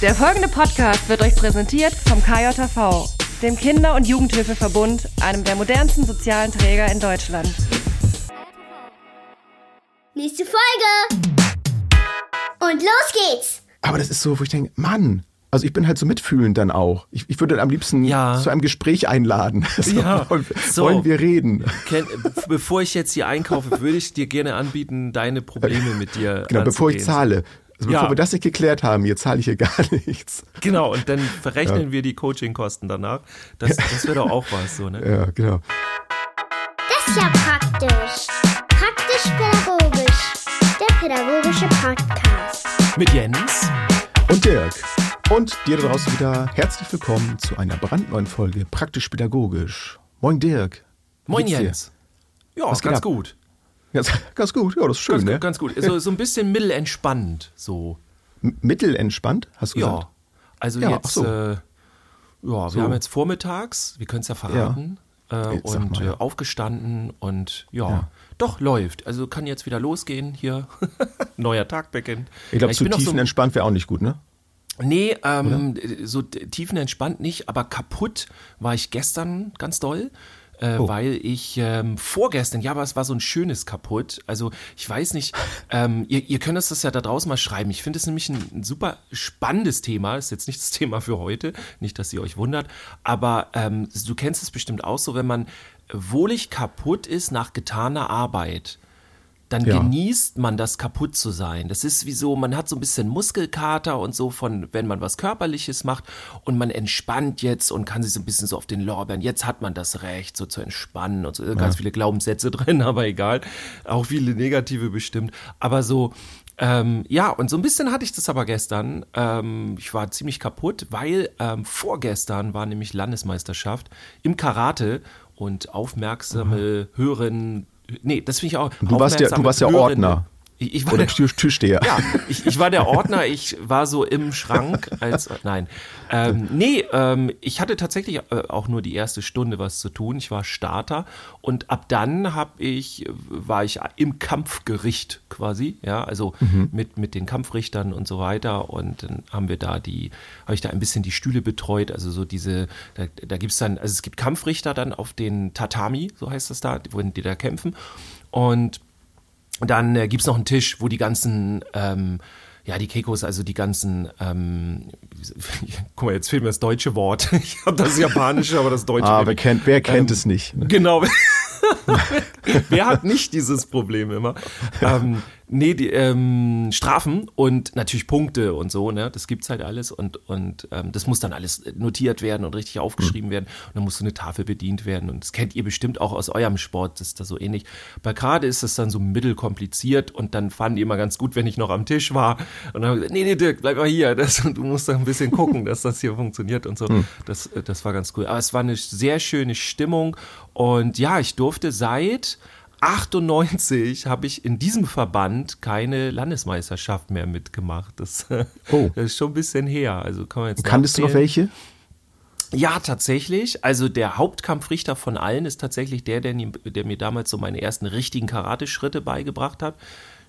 Der folgende Podcast wird euch präsentiert vom KJV, dem Kinder- und Jugendhilfeverbund, einem der modernsten sozialen Träger in Deutschland. Nächste Folge! Und los geht's! Aber das ist so, wo ich denke, Mann, also ich bin halt so mitfühlend dann auch. Ich, ich würde am liebsten Ja. zu einem Gespräch einladen. So, Ja. wollen, So. wollen wir reden? Ken, bevor ich jetzt hier einkaufe, würde ich dir gerne anbieten, deine Probleme mit dir Genau, bevor ich anzugehen. zahle. Also Ja. bevor wir das nicht geklärt haben, hier zahle ich hier gar nichts. Genau, und dann verrechnen wir die Coachingkosten danach. Das, das wäre doch auch was, so, ne? Ja, genau. Das ist ja praktisch. Praktisch-pädagogisch. Der pädagogische Podcast. Mit Jens. Und Dirk. Und dir da draußen wieder herzlich willkommen zu einer brandneuen Folge Praktisch Pädagogisch. Moin Dirk. Moin? Jens. Ja, ganz ab? gut. Ganz, ganz gut, ja, das ist schön, Ganz, ne? gut, ganz gut. So, so ein bisschen mittelentspannt, so. M- Mittelentspannt, hast du Ja. gesagt? Also Ja, jetzt, so. äh, ja, wir So. haben jetzt vormittags, wir können es ja verraten, äh, Jetzt sag und mal, ja. äh, aufgestanden und ja, Ja. doch läuft. Also kann jetzt wieder losgehen hier. Neuer Tag beginnt. Ich glaube, Ja, zu bin noch so- tiefenentspannt wäre auch nicht gut, ne? Nee, ähm, so tiefenentspannt nicht, aber kaputt war ich gestern ganz doll. Äh, Oh. Weil ich ähm, vorgestern, ja, aber es war so ein schönes kaputt. Also ich weiß nicht, ähm, ihr, ihr könnt das ja da draußen mal schreiben. Ich finde es nämlich ein, ein super spannendes Thema. Ist jetzt nicht das Thema für heute, nicht, dass ihr euch wundert. Aber ähm, du kennst es bestimmt auch so, wenn man wohlig kaputt ist nach getaner Arbeit dann Ja. genießt man das kaputt zu sein. Das ist wie so, man hat so ein bisschen Muskelkater und so von, wenn man was Körperliches macht und man entspannt jetzt und kann sich so ein bisschen so auf den Lorbeeren, jetzt hat man das Recht, so zu entspannen und so. Ganz viele Glaubenssätze drin, aber egal. Auch viele negative bestimmt. Aber so, ähm, ja, und so ein bisschen hatte ich das aber gestern. Ähm, ich war ziemlich kaputt, weil ähm, vorgestern war nämlich Landesmeisterschaft im Karate und aufmerksame Hörerinnen, nee, das finde ich auch. Du warst ja- du warst ja Ordner. Ich, ich war Oder der, Tisch, Tischsteher. ja, ich, ich war der Ordner, ich war so im Schrank als nein. Ähm, nee, ähm, ich hatte tatsächlich äh, auch nur die erste Stunde was zu tun. Ich war Starter und ab dann hab ich war ich im Kampfgericht quasi, ja, also mit mit den Kampfrichtern und so weiter und dann haben wir da die habe ich da ein bisschen die Stühle betreut, also so diese da, da gibt's dann also es gibt Kampfrichter dann auf den Tatami, so heißt das da, wo die da kämpfen und dann äh, gibt's noch einen Tisch, wo die ganzen, ähm, ja, die Kekos, also die ganzen, ähm, guck mal, jetzt fehlt mir das deutsche Wort. Ich habe das japanische, aber das deutsche. Ah, wer kennt, wer kennt Ähm, es nicht? Ne? Genau. Wer hat nicht dieses Problem immer? Ähm, nee, die ähm, Strafen und natürlich Punkte und so, ne? Das gibt's halt alles und, und ähm, das muss dann alles notiert werden und richtig aufgeschrieben werden. Und dann muss so eine Tafel bedient werden. Und das kennt ihr bestimmt auch aus eurem Sport, das ist da so ähnlich. Bei gerade ist es dann so mittelkompliziert und dann fanden die immer ganz gut, wenn ich noch am Tisch war. Und dann haben wir gesagt, nee, nee, Dirk, bleib mal hier. Das, du musst da ein bisschen gucken, dass das hier funktioniert und so. Das, äh, das war ganz cool. Aber es war eine sehr schöne Stimmung. Und ja, ich durfte seit 98 habe ich in diesem Verband keine Landesmeisterschaft mehr mitgemacht. Das, Oh. das ist schon ein bisschen her. Also kann man jetzt Kanntest du noch welche? Ja, tatsächlich. Also der Hauptkampfrichter von allen ist tatsächlich der, der, der mir damals so meine ersten richtigen Karate-Schritte beigebracht hat.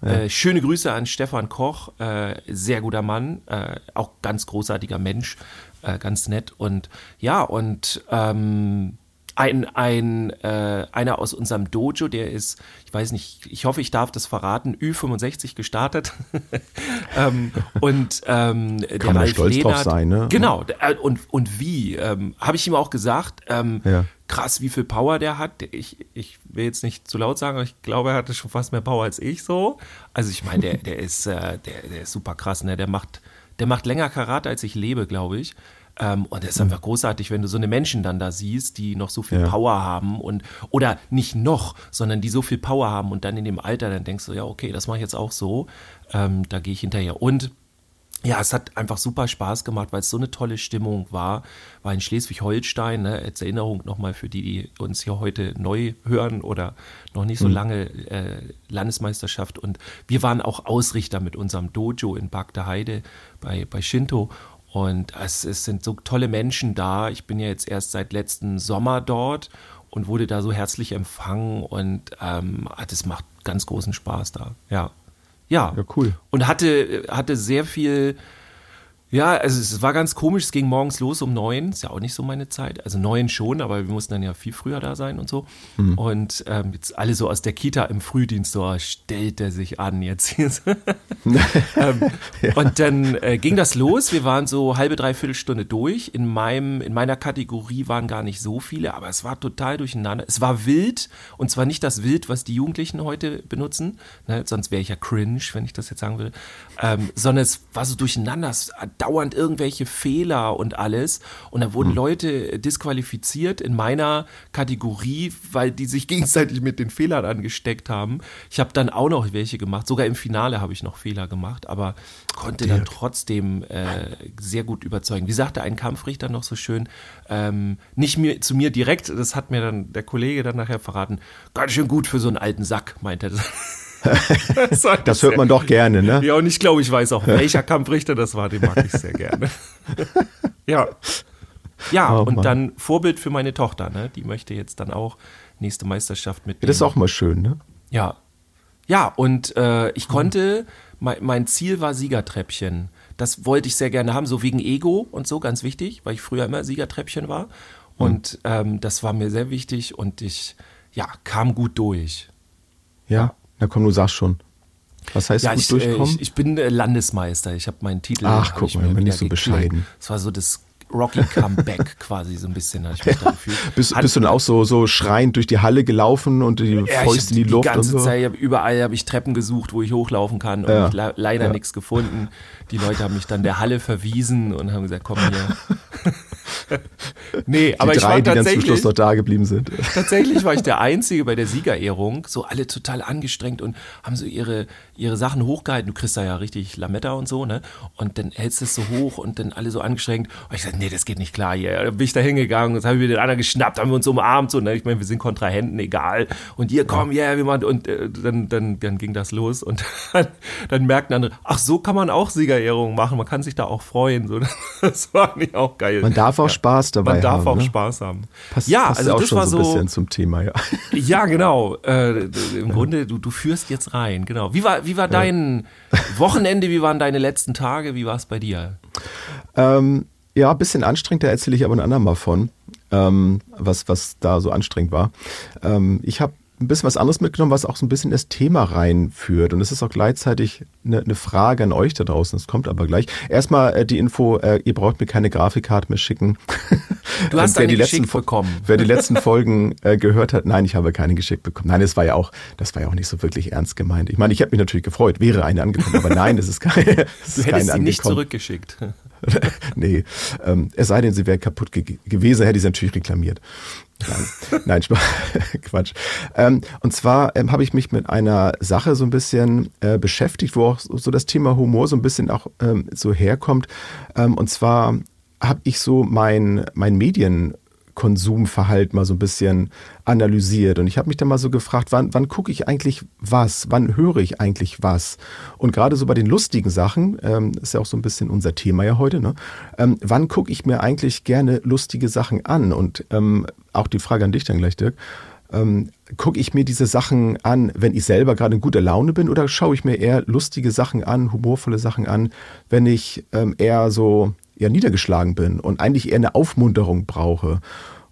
Äh, schöne Grüße an Stefan Koch, äh, sehr guter Mann, äh, auch ganz großartiger Mensch, äh, ganz nett. Und ja, und ähm, ein, ein, äh, einer aus unserem Dojo, der ist, ich weiß nicht, ich hoffe, ich darf das verraten, Ü65 gestartet. ähm, und ähm, der man Ralf stolz drauf Lehnert- sein, ne? Genau, äh, und, und wie, ähm, habe ich ihm auch gesagt, ähm, Ja. krass, wie viel Power der hat. Ich, ich will jetzt nicht zu laut sagen, aber ich glaube, er hatte schon fast mehr Power als ich so. Also ich meine, der, der ist, äh, der, der ist super krass, ne? Der macht, der macht länger Karate, als ich lebe, glaube ich. Ähm, und das ist einfach großartig, wenn du so eine Menschen dann da siehst, die noch so viel Ja. Power haben und oder nicht noch, sondern die so viel Power haben und dann in dem Alter dann denkst du, ja, okay, das mache ich jetzt auch so. Ähm, da gehe ich hinterher. Und ja, es hat einfach super Spaß gemacht, weil es so eine tolle Stimmung war. War in Schleswig-Holstein, ne, als Erinnerung nochmal für die, die uns hier heute neu hören oder noch nicht so lange äh, Landesmeisterschaft. Und wir waren auch Ausrichter mit unserem Dojo in Bagde Heide bei, bei Shinto. Und es, es sind so tolle Menschen da. Ich bin ja jetzt erst seit letzten Sommer dort und wurde da so herzlich empfangen und ähm, das macht ganz großen Spaß da. Ja. Ja. Ja, cool. Und hatte, hatte sehr viel Ja, also es war ganz komisch. Es ging morgens los um neun. Ist ja auch nicht so meine Zeit. Also neun schon, aber wir mussten dann ja viel früher da sein und so. Mhm. Und ähm, jetzt alle so aus der Kita im Frühdienst, so stellt er sich an jetzt. ähm, ja. Und dann äh, ging das los. Wir waren so halbe, dreiviertel Stunde durch. In meinem, in meiner Kategorie waren gar nicht so viele, aber es war total durcheinander. Es war wild und zwar nicht das Wild, was die Jugendlichen heute benutzen. Ne? Sonst wäre ich ja cringe, wenn ich das jetzt sagen will. Ähm, sondern es war so durcheinander. Es dauernd irgendwelche Fehler und alles. Und da wurden mhm. Leute disqualifiziert in meiner Kategorie, weil die sich gegenseitig mit den Fehlern angesteckt haben. Ich habe dann auch noch welche gemacht. Sogar im Finale habe ich noch Fehler gemacht, aber konnte dann trotzdem äh, sehr gut überzeugen. Wie sagte ein Kampfrichter noch so schön, ähm, nicht mir, zu mir direkt, das hat mir dann der Kollege dann nachher verraten, ganz schön gut für so einen alten Sack, meinte er. das, das hört man doch gerne, ne? Ja, und ich glaube, ich weiß auch, welcher Kampfrichter das war, den mag ich sehr gerne. ja. Ja, oh, und Mann. dann Vorbild für meine Tochter, ne? Die möchte jetzt dann auch nächste Meisterschaft mit. Ja, das ist auch mal schön, ne? Ja. Ja, und äh, ich konnte, mein, mein Ziel war Siegertreppchen. Das wollte ich sehr gerne haben, so wegen Ego und so, ganz wichtig, weil ich früher immer Siegertreppchen war. Hm. Und ähm, das war mir sehr wichtig und ich, ja, kam gut durch. Ja. Na komm, du sagst schon. Was heißt ja, gut ich, durchkommen? Ich, ich, bin äh, Landesmeister. Ich habe meinen Titel. Ach, guck mal, bin nicht so bescheiden. Das war so das Rocky Comeback quasi so ein bisschen, ich mich da gefühlt. bist, bist du dann auch so, so schreiend durch die Halle gelaufen und die ja, Fäuste in die, die Luft ganze und so? Zeit, überall habe ich Treppen gesucht, wo ich hochlaufen kann und ja. ich leider ja. nichts gefunden. Die Leute haben mich dann der Halle verwiesen und haben gesagt, komm hier. nee, die aber drei, ich war die tatsächlich, dann zum Schluss noch da geblieben sind. Tatsächlich war ich der Einzige bei der Siegerehrung, so alle total angestrengt und haben so ihre, ihre Sachen hochgehalten. Du kriegst da ja richtig Lametta und so, ne? Und dann hältst du es so hoch und dann alle so angestrengt. Und ich sagte, nee, das geht nicht klar hier. Dann bin ich da hingegangen, jetzt habe ich mir den anderen geschnappt, haben wir uns umarmt, so, ne? Ich meine, wir sind Kontrahenten, egal. Und hier, komm, ja, yeah, wir machen, und äh, dann, dann, dann ging das los und dann, dann merkten andere, ach, so kann man auch Siegerehrungen machen, man kann sich da auch freuen, so. Das war nicht auch geil. Man darf auch ja. Spaß dabei Man darf haben, auch ne? Spaß haben. Passt, ja, passt also auch das schon war so ein bisschen zum Thema, ja. Ja, genau. Äh, Im Grunde, du, du führst jetzt rein, genau. Wie war, wie war dein Wochenende, wie waren deine letzten Tage, wie war es bei dir? Ähm, ja, ein bisschen anstrengend, da erzähle ich aber ein andermal von, ähm, was, was da so anstrengend war. Ähm, ich habe ein bisschen was anderes mitgenommen, was auch so ein bisschen das Thema reinführt. Und es ist auch gleichzeitig eine, eine, Frage an euch da draußen. Das kommt aber gleich. Erstmal äh, die Info, äh, ihr braucht mir keine Grafikkarte mehr schicken. Du hast wer eine die letzten, bekommen. Wer die letzten Folgen äh, gehört hat, nein, ich habe keine geschickt bekommen. Nein, das war ja auch, das war ja auch nicht so wirklich ernst gemeint. Ich meine, ich hätte mich natürlich gefreut, wäre eine angekommen, aber nein, es ist keine. Du ist hättest keine sie angekommen. nicht zurückgeschickt. nee, ähm, es sei denn, sie wäre kaputt ge gewesen, hätte ich sie natürlich reklamiert. Nein, nein Quatsch. Ähm, und zwar ähm, habe ich mich mit einer Sache so ein bisschen äh, beschäftigt, wo auch so das Thema Humor so ein bisschen auch ähm, so herkommt. Ähm, und zwar habe ich so mein, mein Medien Konsumverhalten mal so ein bisschen analysiert. Und ich habe mich dann mal so gefragt, wann, wann gucke ich eigentlich was? Wann höre ich eigentlich was? Und gerade so bei den lustigen Sachen, ähm, ist ja auch so ein bisschen unser Thema ja heute, ne? Ähm, wann gucke ich mir eigentlich gerne lustige Sachen an? Und ähm, auch die Frage an dich dann gleich, Dirk. Ähm, gucke ich mir diese Sachen an, wenn ich selber gerade in guter Laune bin, oder schaue ich mir eher lustige Sachen an, humorvolle Sachen an, wenn ich ähm, eher so ja niedergeschlagen bin und eigentlich eher eine Aufmunterung brauche.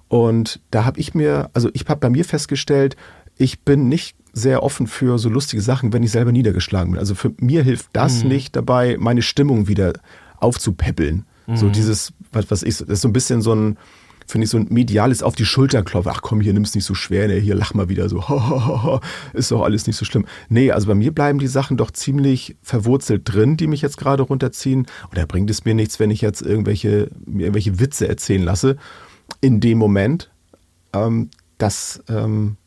Und da habe ich mir, also ich habe bei mir festgestellt, ich bin nicht sehr offen für so lustige Sachen, wenn ich selber niedergeschlagen bin. Also für mir hilft das mhm. nicht dabei, meine Stimmung wieder aufzupäppeln. Mhm. So dieses, was, was ich, das ist so ein bisschen so ein, finde ich, so ein mediales auf die Schulter klopfen. Ach komm, hier nimm's nicht so schwer, ne? hier lach mal wieder so, ist doch alles nicht so schlimm. Nee, also bei mir bleiben die Sachen doch ziemlich verwurzelt drin, die mich jetzt gerade runterziehen. Da bringt es mir nichts, wenn ich jetzt irgendwelche, mir irgendwelche Witze erzählen lasse in dem Moment. Ähm, das ähm,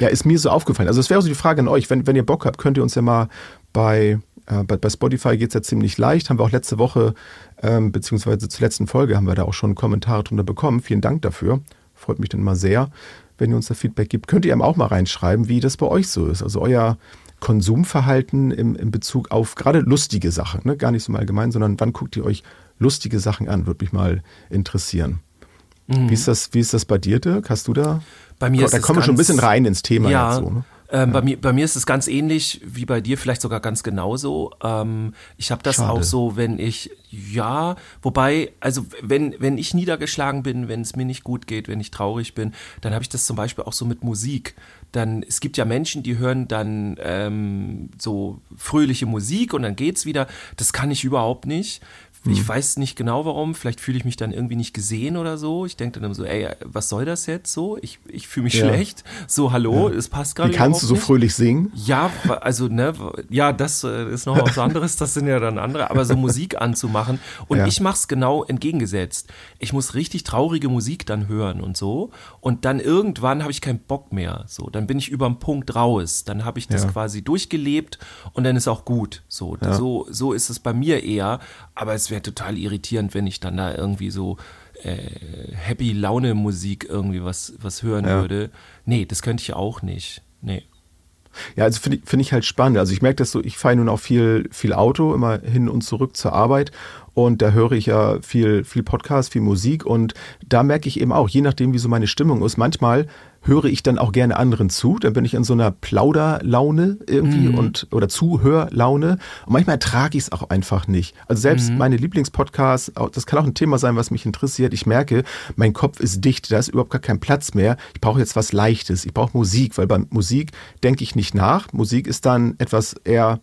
ja, ist mir so aufgefallen. Also es wäre so die Frage an euch, wenn, wenn ihr Bock habt, könnt ihr uns ja mal bei äh, bei, Spotify geht es ja ziemlich leicht. Haben wir auch letzte Woche, ähm, beziehungsweise zur letzten Folge, haben wir da auch schon Kommentare drunter bekommen. Vielen Dank dafür. Freut mich dann mal sehr, wenn ihr uns da Feedback gibt. Könnt ihr eben auch mal reinschreiben, wie das bei euch so ist. Also euer Konsumverhalten im, im Bezug auf gerade lustige Sachen. Ne? Gar nicht so mal allgemein, sondern wann guckt ihr euch lustige Sachen an? Würde mich mal interessieren. Mhm. Wie, ist das, wie ist das bei dir, Dirk? Hast du da? Bei mir da ist kommen wir schon ein bisschen rein ins Thema ja, jetzt so, ne? Ähm, bei, mir, bei mir ist es ganz ähnlich wie bei dir, vielleicht sogar ganz genauso. Ähm, ich habe das Schade. auch so, wenn ich, ja, wobei, also wenn, wenn ich niedergeschlagen bin, wenn es mir nicht gut geht, wenn ich traurig bin, dann habe ich das zum Beispiel auch so mit Musik. Dann, es gibt ja Menschen, die hören dann ähm, so fröhliche Musik und dann geht's wieder. Das kann ich überhaupt nicht. Ich weiß nicht genau warum, vielleicht fühle ich mich dann irgendwie nicht gesehen oder so. Ich denke dann immer so, ey, was soll das jetzt so? Ich, ich fühle mich Ja. schlecht. So, hallo, es passt gerade Wie kannst du so nicht. fröhlich singen? Ja, also ne, ja, das äh, ist noch was anderes, das sind ja dann andere, aber so Musik anzumachen und Ja. ich mach's genau entgegengesetzt. Ich muss richtig traurige Musik dann hören und so und dann irgendwann habe ich keinen Bock mehr, so, dann bin ich überm Punkt raus, dann habe ich das Ja. quasi durchgelebt und dann ist auch gut, so, so so ist es bei mir eher, aber es wäre total irritierend, wenn ich dann da irgendwie so äh, Happy Laune Musik irgendwie was was hören Ja. würde. Nee, das könnte ich auch nicht. Nee. Ja, also finde ich, finde ich halt spannend. Also ich merke das so, ich fahre nun auch viel, viel Auto, immer hin und zurück zur Arbeit. Und da höre ich ja viel, viel Podcast, viel Musik. Und da merke ich eben auch, je nachdem, wie so meine Stimmung ist, manchmal höre ich dann auch gerne anderen zu. Dann bin ich in so einer Plauderlaune irgendwie und oder Zuhörlaune. Und manchmal ertrage ich es auch einfach nicht. Also selbst meine Lieblingspodcasts, das kann auch ein Thema sein, was mich interessiert. Ich merke, mein Kopf ist dicht, da ist überhaupt gar kein Platz mehr. Ich brauche jetzt was Leichtes. Ich brauche Musik, weil bei Musik denke ich nicht nach. Musik ist dann etwas eher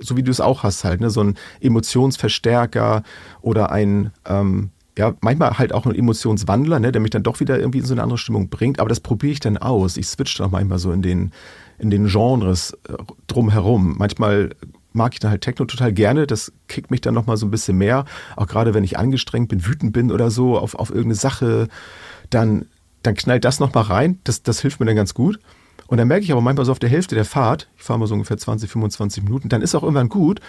so wie du es auch hast halt, ne, so ein Emotionsverstärker oder ein, ähm, ja, manchmal halt auch ein Emotionswandler, ne, der mich dann doch wieder irgendwie in so eine andere Stimmung bringt. Aber das probiere ich dann aus. Ich switch dann auch manchmal so in den, in den Genres äh, drumherum. Manchmal mag ich dann halt Techno total gerne. Das kickt mich dann nochmal so ein bisschen mehr. Auch gerade wenn ich angestrengt bin, wütend bin oder so auf, auf irgendeine Sache, dann, dann knallt das nochmal rein. Das, das hilft mir dann ganz gut. Und dann merke ich aber manchmal so auf der Hälfte der Fahrt, ich fahre mal so ungefähr 20, 25 Minuten, dann ist auch irgendwann gut.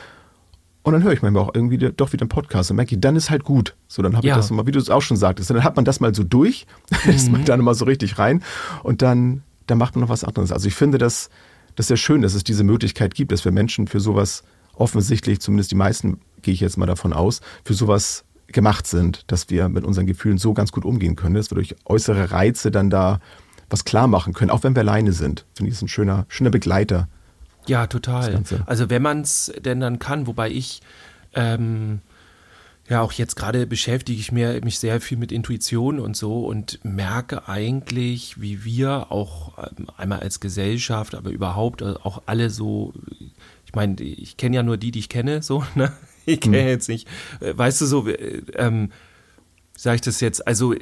Und dann höre ich manchmal auch irgendwie doch wieder einen Podcast und merke ich, dann ist halt gut. So, dann habe Ja. ich das mal, wie du es auch schon sagtest, dann hat man das mal so durch, ist man dann immer so richtig rein und dann, dann macht man noch was anderes. Also ich finde das, das ja schön, dass es diese Möglichkeit gibt, dass wir Menschen für sowas offensichtlich, zumindest die meisten, gehe ich jetzt mal davon aus, für sowas gemacht sind, dass wir mit unseren Gefühlen so ganz gut umgehen können, dass wir durch äußere Reize dann da was klar machen können, auch wenn wir alleine sind. Finde ich, ist ein schöner, schöner Begleiter. Ja, total. Also wenn man es denn dann kann, wobei ich ähm, ja auch jetzt gerade beschäftige ich mir, mich sehr viel mit Intuition und so und merke eigentlich, wie wir auch ähm, einmal als Gesellschaft, aber überhaupt äh, auch alle so, ich meine, ich kenne ja nur die, die ich kenne, so, ne? Ich kenne jetzt nicht, äh, weißt du so, äh, ähm, sage ich das jetzt, also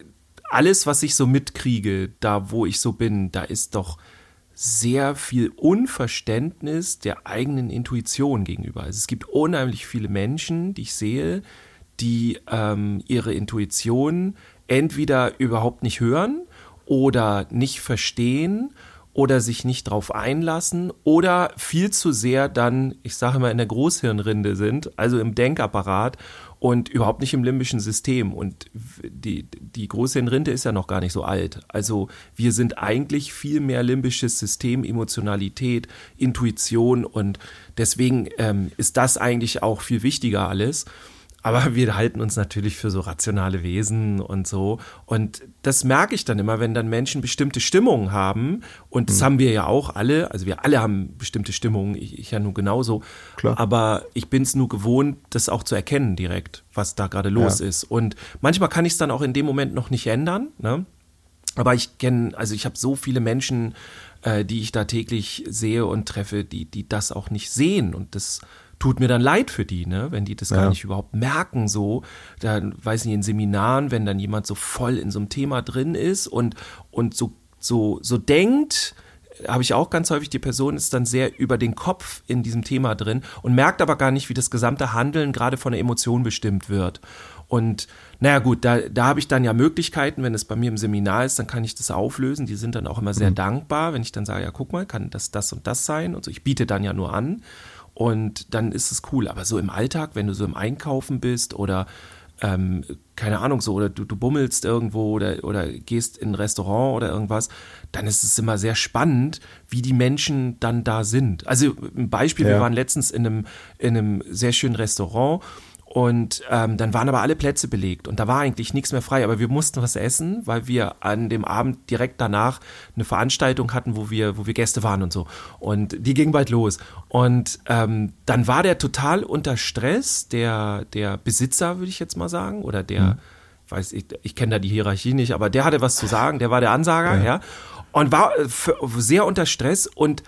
alles, was ich so mitkriege, da wo ich so bin, da ist doch sehr viel Unverständnis der eigenen Intuition gegenüber. Also es gibt unheimlich viele Menschen, die ich sehe, die ähm, ihre Intuition entweder überhaupt nicht hören oder nicht verstehen oder sich nicht drauf einlassen oder viel zu sehr dann, ich sage mal, in der Großhirnrinde sind, also im Denkapparat und überhaupt nicht im limbischen System. Und die, die Großhirnrinde ist ja noch gar nicht so alt. Also wir sind eigentlich viel mehr limbisches System, Emotionalität, Intuition und deswegen ähm, ist das eigentlich auch viel wichtiger alles. Aber wir halten uns natürlich für so rationale Wesen und so. Und das merke ich dann immer, wenn dann Menschen bestimmte Stimmungen haben. Und das haben wir ja auch alle. Also wir alle haben bestimmte Stimmungen. Ich, ich ja nur genauso. Klar. Aber ich bin es nur gewohnt, das auch zu erkennen direkt, was da gerade los Ja. ist. Und manchmal kann ich es dann auch in dem Moment noch nicht ändern. Ne? Aber ich kenne, also ich habe so viele Menschen, äh, die ich da täglich sehe und treffe, die, die das auch nicht sehen. Und das tut mir dann leid für die, ne? wenn die das gar Ja. nicht überhaupt merken. So, dann weiß nicht, in Seminaren, wenn dann jemand so voll in so einem Thema drin ist und, und so, so, so denkt, habe ich auch ganz häufig, die Person ist dann sehr über den Kopf in diesem Thema drin und merkt aber gar nicht, wie das gesamte Handeln gerade von der Emotion bestimmt wird. Und naja gut, da, da habe ich dann ja Möglichkeiten, wenn es bei mir im Seminar ist, dann kann ich das auflösen. Die sind dann auch immer sehr dankbar, wenn ich dann sage, ja guck mal, kann das das und das sein und so. Ich biete dann ja nur an und dann ist es cool. Aber so im Alltag, wenn du so im Einkaufen bist oder ähm, keine Ahnung so, oder du, du bummelst irgendwo oder, oder gehst in ein Restaurant oder irgendwas, dann ist es immer sehr spannend, wie die Menschen dann da sind. Also ein Beispiel, wir Ja. waren letztens in einem, in einem sehr schönen Restaurant Und ähm, dann waren aber alle Plätze belegt und da war eigentlich nichts mehr frei. Aber wir mussten was essen, weil wir an dem Abend direkt danach eine Veranstaltung hatten, wo wir, wo wir Gäste waren und so. Und die ging bald los. Und ähm, dann war der total unter Stress, der, der Besitzer, würde ich jetzt mal sagen, oder der, mhm. weiß ich, ich kenne da die Hierarchie nicht, aber der hatte was zu sagen, der war der Ansager, ja. ja und war äh, sehr unter Stress und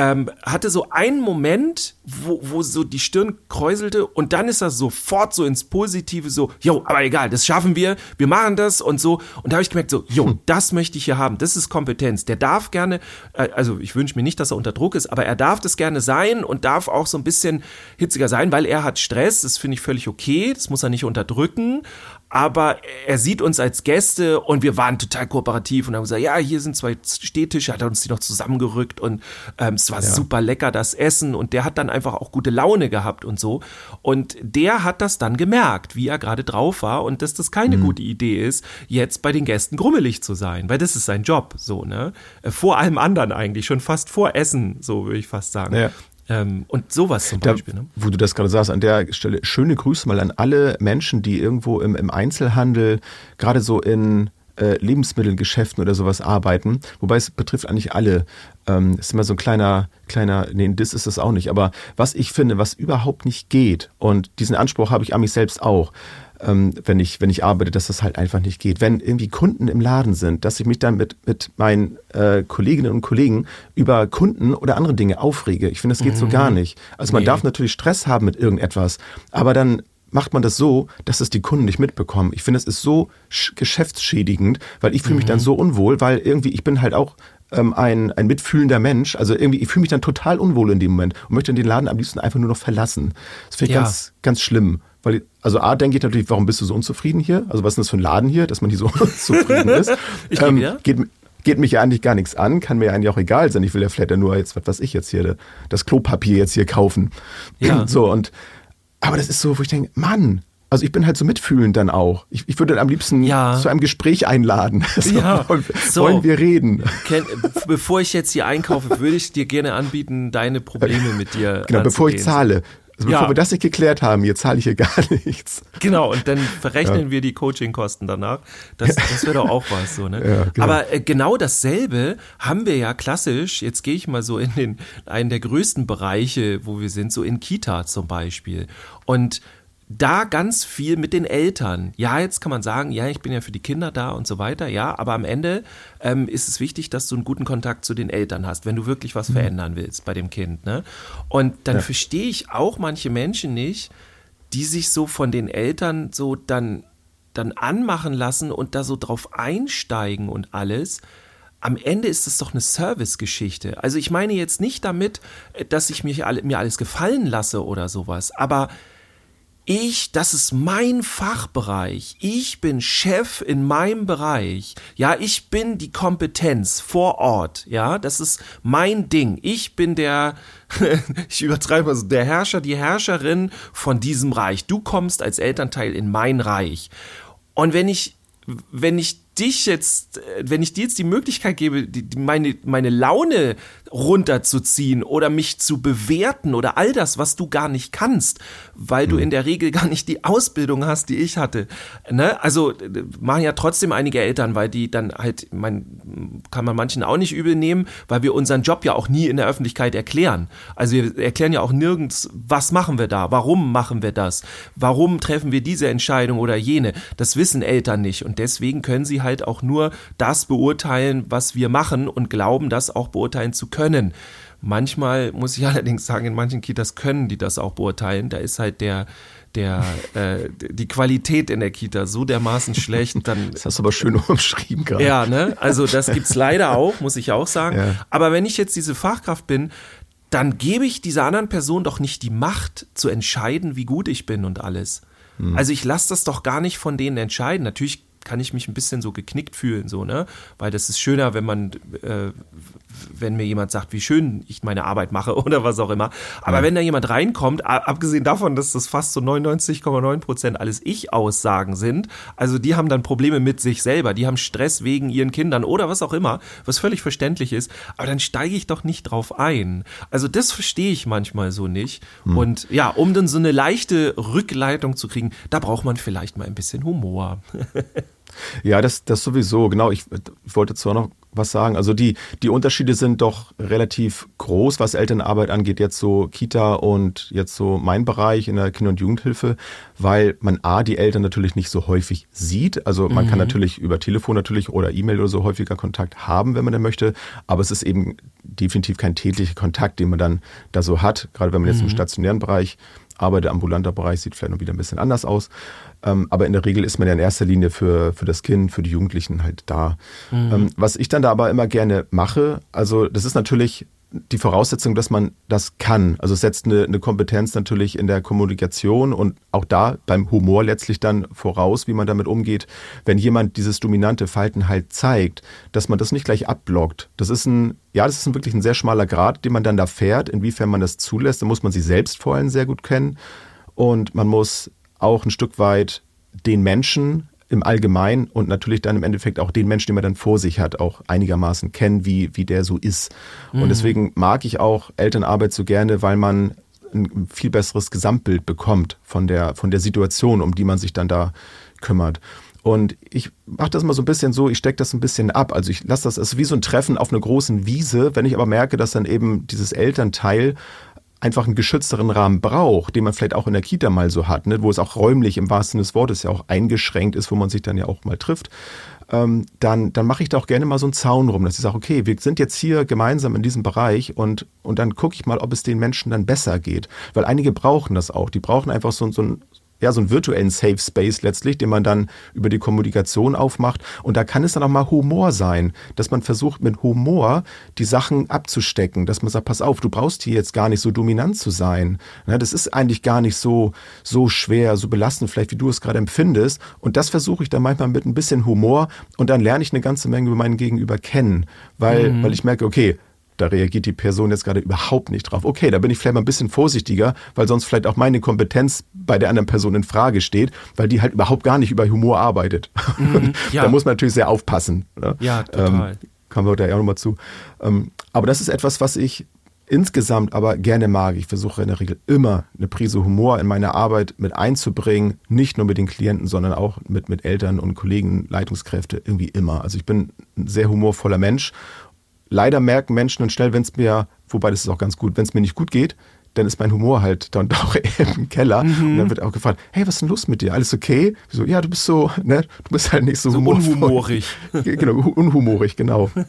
ähm, hatte so einen Moment, wo, wo so die Stirn kräuselte und dann ist er sofort so ins Positive so, jo, aber egal, das schaffen wir, wir machen das und so. Und da habe ich gemerkt so, jo, hm. das möchte ich hier haben, das ist Kompetenz. Der darf gerne, äh, also ich wünsche mir nicht, dass er unter Druck ist, aber er darf das gerne sein und darf auch so ein bisschen hitziger sein, weil er hat Stress, das finde ich völlig okay, das muss er nicht unterdrücken, aber er sieht uns als Gäste und wir waren total kooperativ und haben gesagt, ja, hier sind zwei Stehtische, hat er uns die noch zusammengerückt und ähm, es war ja. super lecker, das Essen und der hat dann einfach auch gute Laune gehabt und so und der hat das dann gemerkt, wie er gerade drauf war und dass das keine mhm. gute Idee ist, jetzt bei den Gästen grummelig zu sein, weil das ist sein Job, so, ne, äh, vor allem anderen eigentlich, schon fast vor Essen, so würde ich fast sagen. Ja. Ähm, und sowas zum da, Beispiel. Ne? Wo du das gerade sagst, an der Stelle schöne Grüße mal an alle Menschen, die irgendwo im, im Einzelhandel, gerade so in äh, Lebensmittelgeschäften oder sowas arbeiten. Wobei es betrifft eigentlich alle. Ähm, ist immer so ein kleiner, kleiner, nee, das ist es auch nicht. Aber was ich finde, was überhaupt nicht geht, und diesen Anspruch habe ich an mich selbst auch, ähm, wenn, ich, wenn ich arbeite, dass das halt einfach nicht geht. Wenn irgendwie Kunden im Laden sind, dass ich mich dann mit, mit meinen äh, Kolleginnen und Kollegen über Kunden oder andere Dinge aufrege. Ich finde, das geht mhm. so gar nicht. Also man nee. darf natürlich Stress haben mit irgendetwas, aber dann macht man das so, dass es die Kunden nicht mitbekommen. Ich finde, es ist so geschäftsschädigend, weil ich fühle mich mhm. dann so unwohl, weil irgendwie ich bin halt auch ähm, ein, ein mitfühlender Mensch. Also irgendwie, ich fühle mich dann total unwohl in dem Moment und möchte den Laden am liebsten einfach nur noch verlassen. Das finde ich ja. ganz, ganz schlimm. Weil, also A, denke ich natürlich, warum bist du so unzufrieden hier? Also was ist denn das für ein Laden hier, dass man hier so unzufrieden ist? ich ähm, ja. geht, geht mich ja eigentlich gar nichts an, kann mir ja eigentlich auch egal sein. Ich will ja vielleicht nur jetzt, was weiß ich jetzt hier, das Klopapier jetzt hier kaufen. Ja. So, und, aber das ist so, wo ich denke, Mann, also ich bin halt so mitfühlend dann auch. Ich, ich würde dann am liebsten ja. zu einem Gespräch einladen. So, ja, wollen, so. wollen wir reden? Ken, bevor ich jetzt hier einkaufe, würde ich dir gerne anbieten, deine Probleme mit dir Genau, bevor ich zahle. Also bevor ja. wir das nicht geklärt haben, hier zahle ich hier gar nichts. Genau, und dann verrechnen ja. wir die Coachingkosten danach. Das, das wäre doch auch was so, ne? Ja, genau. Aber äh, genau dasselbe haben wir ja klassisch, jetzt gehe ich mal so in den einen der größten Bereiche, wo wir sind, so in Kita zum Beispiel. Und da ganz viel mit den Eltern. Ja, jetzt kann man sagen, ja, ich bin ja für die Kinder da und so weiter, ja, aber am Ende ähm, ist es wichtig, dass du einen guten Kontakt zu den Eltern hast, wenn du wirklich was mhm. verändern willst bei dem Kind. Ne? Und dann ja. verstehe ich auch manche Menschen nicht, die sich so von den Eltern so dann, dann anmachen lassen und da so drauf einsteigen und alles am Ende ist es doch eine Servicegeschichte. Also ich meine jetzt nicht damit, dass ich mich alle, mir alles gefallen lasse oder sowas, aber ich, das ist mein Fachbereich. Ich bin Chef in meinem Bereich. Ja, ich bin die Kompetenz vor Ort. Ja, das ist mein Ding. Ich bin der, ich übertreibe also der Herrscher, die Herrscherin von diesem Reich. Du kommst als Elternteil in mein Reich. Und wenn ich, wenn ich dich jetzt, äh, wenn ich dir jetzt die Möglichkeit gebe, die, die meine, meine Laune runterzuziehen oder mich zu bewerten oder all das, was du gar nicht kannst, weil du hm. in der Regel gar nicht die Ausbildung hast, die ich hatte. Ne? Also machen ja trotzdem einige Eltern, weil die dann halt, mein, kann man manchen auch nicht übel nehmen, weil wir unseren Job ja auch nie in der Öffentlichkeit erklären. Also wir erklären ja auch nirgends, was machen wir da, warum machen wir das, warum treffen wir diese Entscheidung oder jene. Das wissen Eltern nicht und deswegen können sie halt auch nur das beurteilen, was wir machen und glauben, das auch beurteilen zu können. Manchmal muss ich allerdings sagen, in manchen Kitas können die das auch beurteilen. Da ist halt der, der, äh, die Qualität in der Kita so dermaßen schlecht, dann. Das hast du aber schön umschrieben gerade. Ja, ne? Also das gibt's leider auch, muss ich auch sagen. Ja. Aber wenn ich jetzt diese Fachkraft bin, dann gebe ich dieser anderen Person doch nicht die Macht zu entscheiden, wie gut ich bin und alles. Hm. Also ich lasse das doch gar nicht von denen entscheiden. Natürlich kann ich mich ein bisschen so geknickt fühlen, so, ne? Weil das ist schöner, wenn man, äh, wenn mir jemand sagt, wie schön ich meine Arbeit mache oder was auch immer. Aber ja. wenn da jemand reinkommt, abgesehen davon, dass das fast so 99,9 Prozent alles Ich-Aussagen sind, also die haben dann Probleme mit sich selber, die haben Stress wegen ihren Kindern oder was auch immer, was völlig verständlich ist, aber dann steige ich doch nicht drauf ein. Also das verstehe ich manchmal so nicht. Hm. Und ja, um dann so eine leichte Rückleitung zu kriegen, da braucht man vielleicht mal ein bisschen Humor. Ja, das, das sowieso, genau. Ich, ich wollte zwar noch was sagen. Also die, die Unterschiede sind doch relativ groß, was Elternarbeit angeht, jetzt so Kita und jetzt so mein Bereich in der Kinder- und Jugendhilfe, weil man A, die Eltern natürlich nicht so häufig sieht. Also man mhm. kann natürlich über Telefon natürlich oder E-Mail oder so häufiger Kontakt haben, wenn man denn möchte, aber es ist eben definitiv kein täglicher Kontakt, den man dann da so hat, gerade wenn man jetzt mhm. im stationären Bereich arbeitet, ambulanter Bereich sieht vielleicht noch wieder ein bisschen anders aus. Ähm, aber in der Regel ist man ja in erster Linie für, für das Kind, für die Jugendlichen halt da. Mhm. Ähm, was ich dann da aber immer gerne mache, also das ist natürlich die Voraussetzung, dass man das kann. Also es setzt eine, eine Kompetenz natürlich in der Kommunikation und auch da beim Humor letztlich dann voraus, wie man damit umgeht, wenn jemand dieses dominante Falten halt zeigt, dass man das nicht gleich abblockt. Das ist ein, ja, das ist ein, wirklich ein sehr schmaler Grad, den man dann da fährt. Inwiefern man das zulässt, da muss man sich selbst vor allem sehr gut kennen und man muss auch ein Stück weit den Menschen im Allgemeinen und natürlich dann im Endeffekt auch den Menschen, den man dann vor sich hat, auch einigermaßen kennen, wie, wie der so ist. Mhm. Und deswegen mag ich auch Elternarbeit so gerne, weil man ein viel besseres Gesamtbild bekommt von der, von der Situation, um die man sich dann da kümmert. Und ich mache das mal so ein bisschen so, ich stecke das ein bisschen ab. Also ich lasse das, es ist wie so ein Treffen auf einer großen Wiese, wenn ich aber merke, dass dann eben dieses Elternteil einfach einen geschützteren Rahmen braucht, den man vielleicht auch in der Kita mal so hat, ne, wo es auch räumlich im wahrsten Sinne des Wortes ja auch eingeschränkt ist, wo man sich dann ja auch mal trifft, ähm, dann, dann mache ich da auch gerne mal so einen Zaun rum, dass ich sage, okay, wir sind jetzt hier gemeinsam in diesem Bereich und, und dann gucke ich mal, ob es den Menschen dann besser geht. Weil einige brauchen das auch. Die brauchen einfach so, so, ein, ja, so einen virtuellen Safe Space letztlich, den man dann über die Kommunikation aufmacht. Und da kann es dann auch mal Humor sein, dass man versucht, mit Humor die Sachen abzustecken, dass man sagt, pass auf, du brauchst hier jetzt gar nicht so dominant zu sein. Das ist eigentlich gar nicht so, so schwer, so belastend vielleicht, wie du es gerade empfindest. Und das versuche ich dann manchmal mit ein bisschen Humor und dann lerne ich eine ganze Menge über meinen Gegenüber kennen, weil, mhm. weil ich merke, okay, da reagiert die Person jetzt gerade überhaupt nicht drauf. Okay, da bin ich vielleicht mal ein bisschen vorsichtiger, weil sonst vielleicht auch meine Kompetenz bei der anderen Person in Frage steht, weil die halt überhaupt gar nicht über Humor arbeitet. Mhm, ja. Da muss man natürlich sehr aufpassen. Ne? Ja, total. Ähm, kommen wir da ja nochmal zu. Ähm, aber das ist etwas, was ich insgesamt aber gerne mag. Ich versuche in der Regel immer eine Prise Humor in meine Arbeit mit einzubringen, nicht nur mit den Klienten, sondern auch mit, mit Eltern und Kollegen, Leitungskräfte, irgendwie immer. Also ich bin ein sehr humorvoller Mensch leider merken Menschen dann schnell, wenn es mir, wobei das ist auch ganz gut, wenn es mir nicht gut geht, dann ist mein Humor halt dann doch im Keller. Mhm. Und dann wird auch gefragt, hey, was ist denn los mit dir? Alles okay? So, ja, du bist so, ne, du bist halt nicht so, so unhumorig. genau, unhumorig, genau.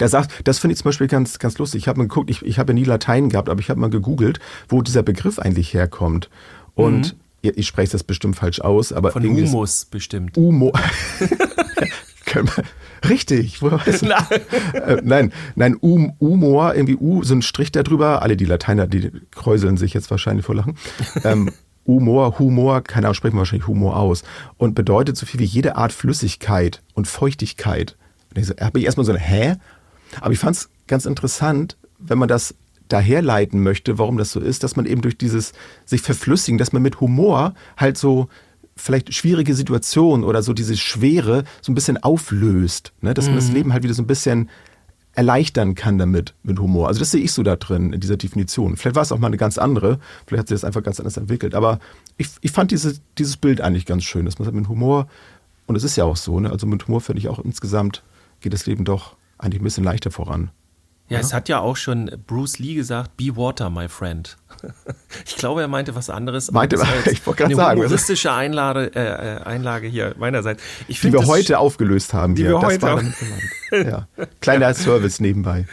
Der sagt, das finde ich zum Beispiel ganz, ganz lustig. Ich habe mal geguckt, ich, ich habe ja nie Latein gehabt, aber ich habe mal gegoogelt, wo dieser Begriff eigentlich herkommt. Und mhm. ich, ich spreche das bestimmt falsch aus, aber. Von Humus bestimmt. Humo. Richtig, woher weißt du? Nein, äh, nein, nein um, Humor, irgendwie U, so ein Strich darüber. Alle die Lateiner, die kräuseln sich jetzt wahrscheinlich vor Lachen. Ähm, Humor, Humor, keine Ahnung, sprechen wir wahrscheinlich Humor aus. Und bedeutet so viel wie jede Art Flüssigkeit und Feuchtigkeit. Und ich so, habe ich erstmal so, hä? Aber ich fand es ganz interessant, wenn man das daherleiten möchte, warum das so ist, dass man eben durch dieses sich verflüssigen, dass man mit Humor halt so vielleicht schwierige Situationen oder so diese Schwere so ein bisschen auflöst, ne? dass mhm. man das mhm. Leben halt wieder so ein bisschen erleichtern kann damit, mit Humor. Also das sehe ich so da drin, in dieser Definition. Vielleicht war es auch mal eine ganz andere, vielleicht hat sich das einfach ganz anders entwickelt, aber ich, ich fand diese, dieses Bild eigentlich ganz schön, dass man sagt, mit Humor, und es ist ja auch so, ne? also mit Humor finde ich auch insgesamt geht das Leben doch eigentlich ein bisschen leichter voran. Ja, ja, es hat ja auch schon Bruce Lee gesagt, be water, my friend. ich glaube, er meinte was anderes. Meinte, ich wollte gerade sagen. Eine humoristische Einlage, äh, Einlage hier meinerseits. Ich die wir heute aufgelöst haben. Die hier. wir heute auch. ja. Kleiner Service nebenbei.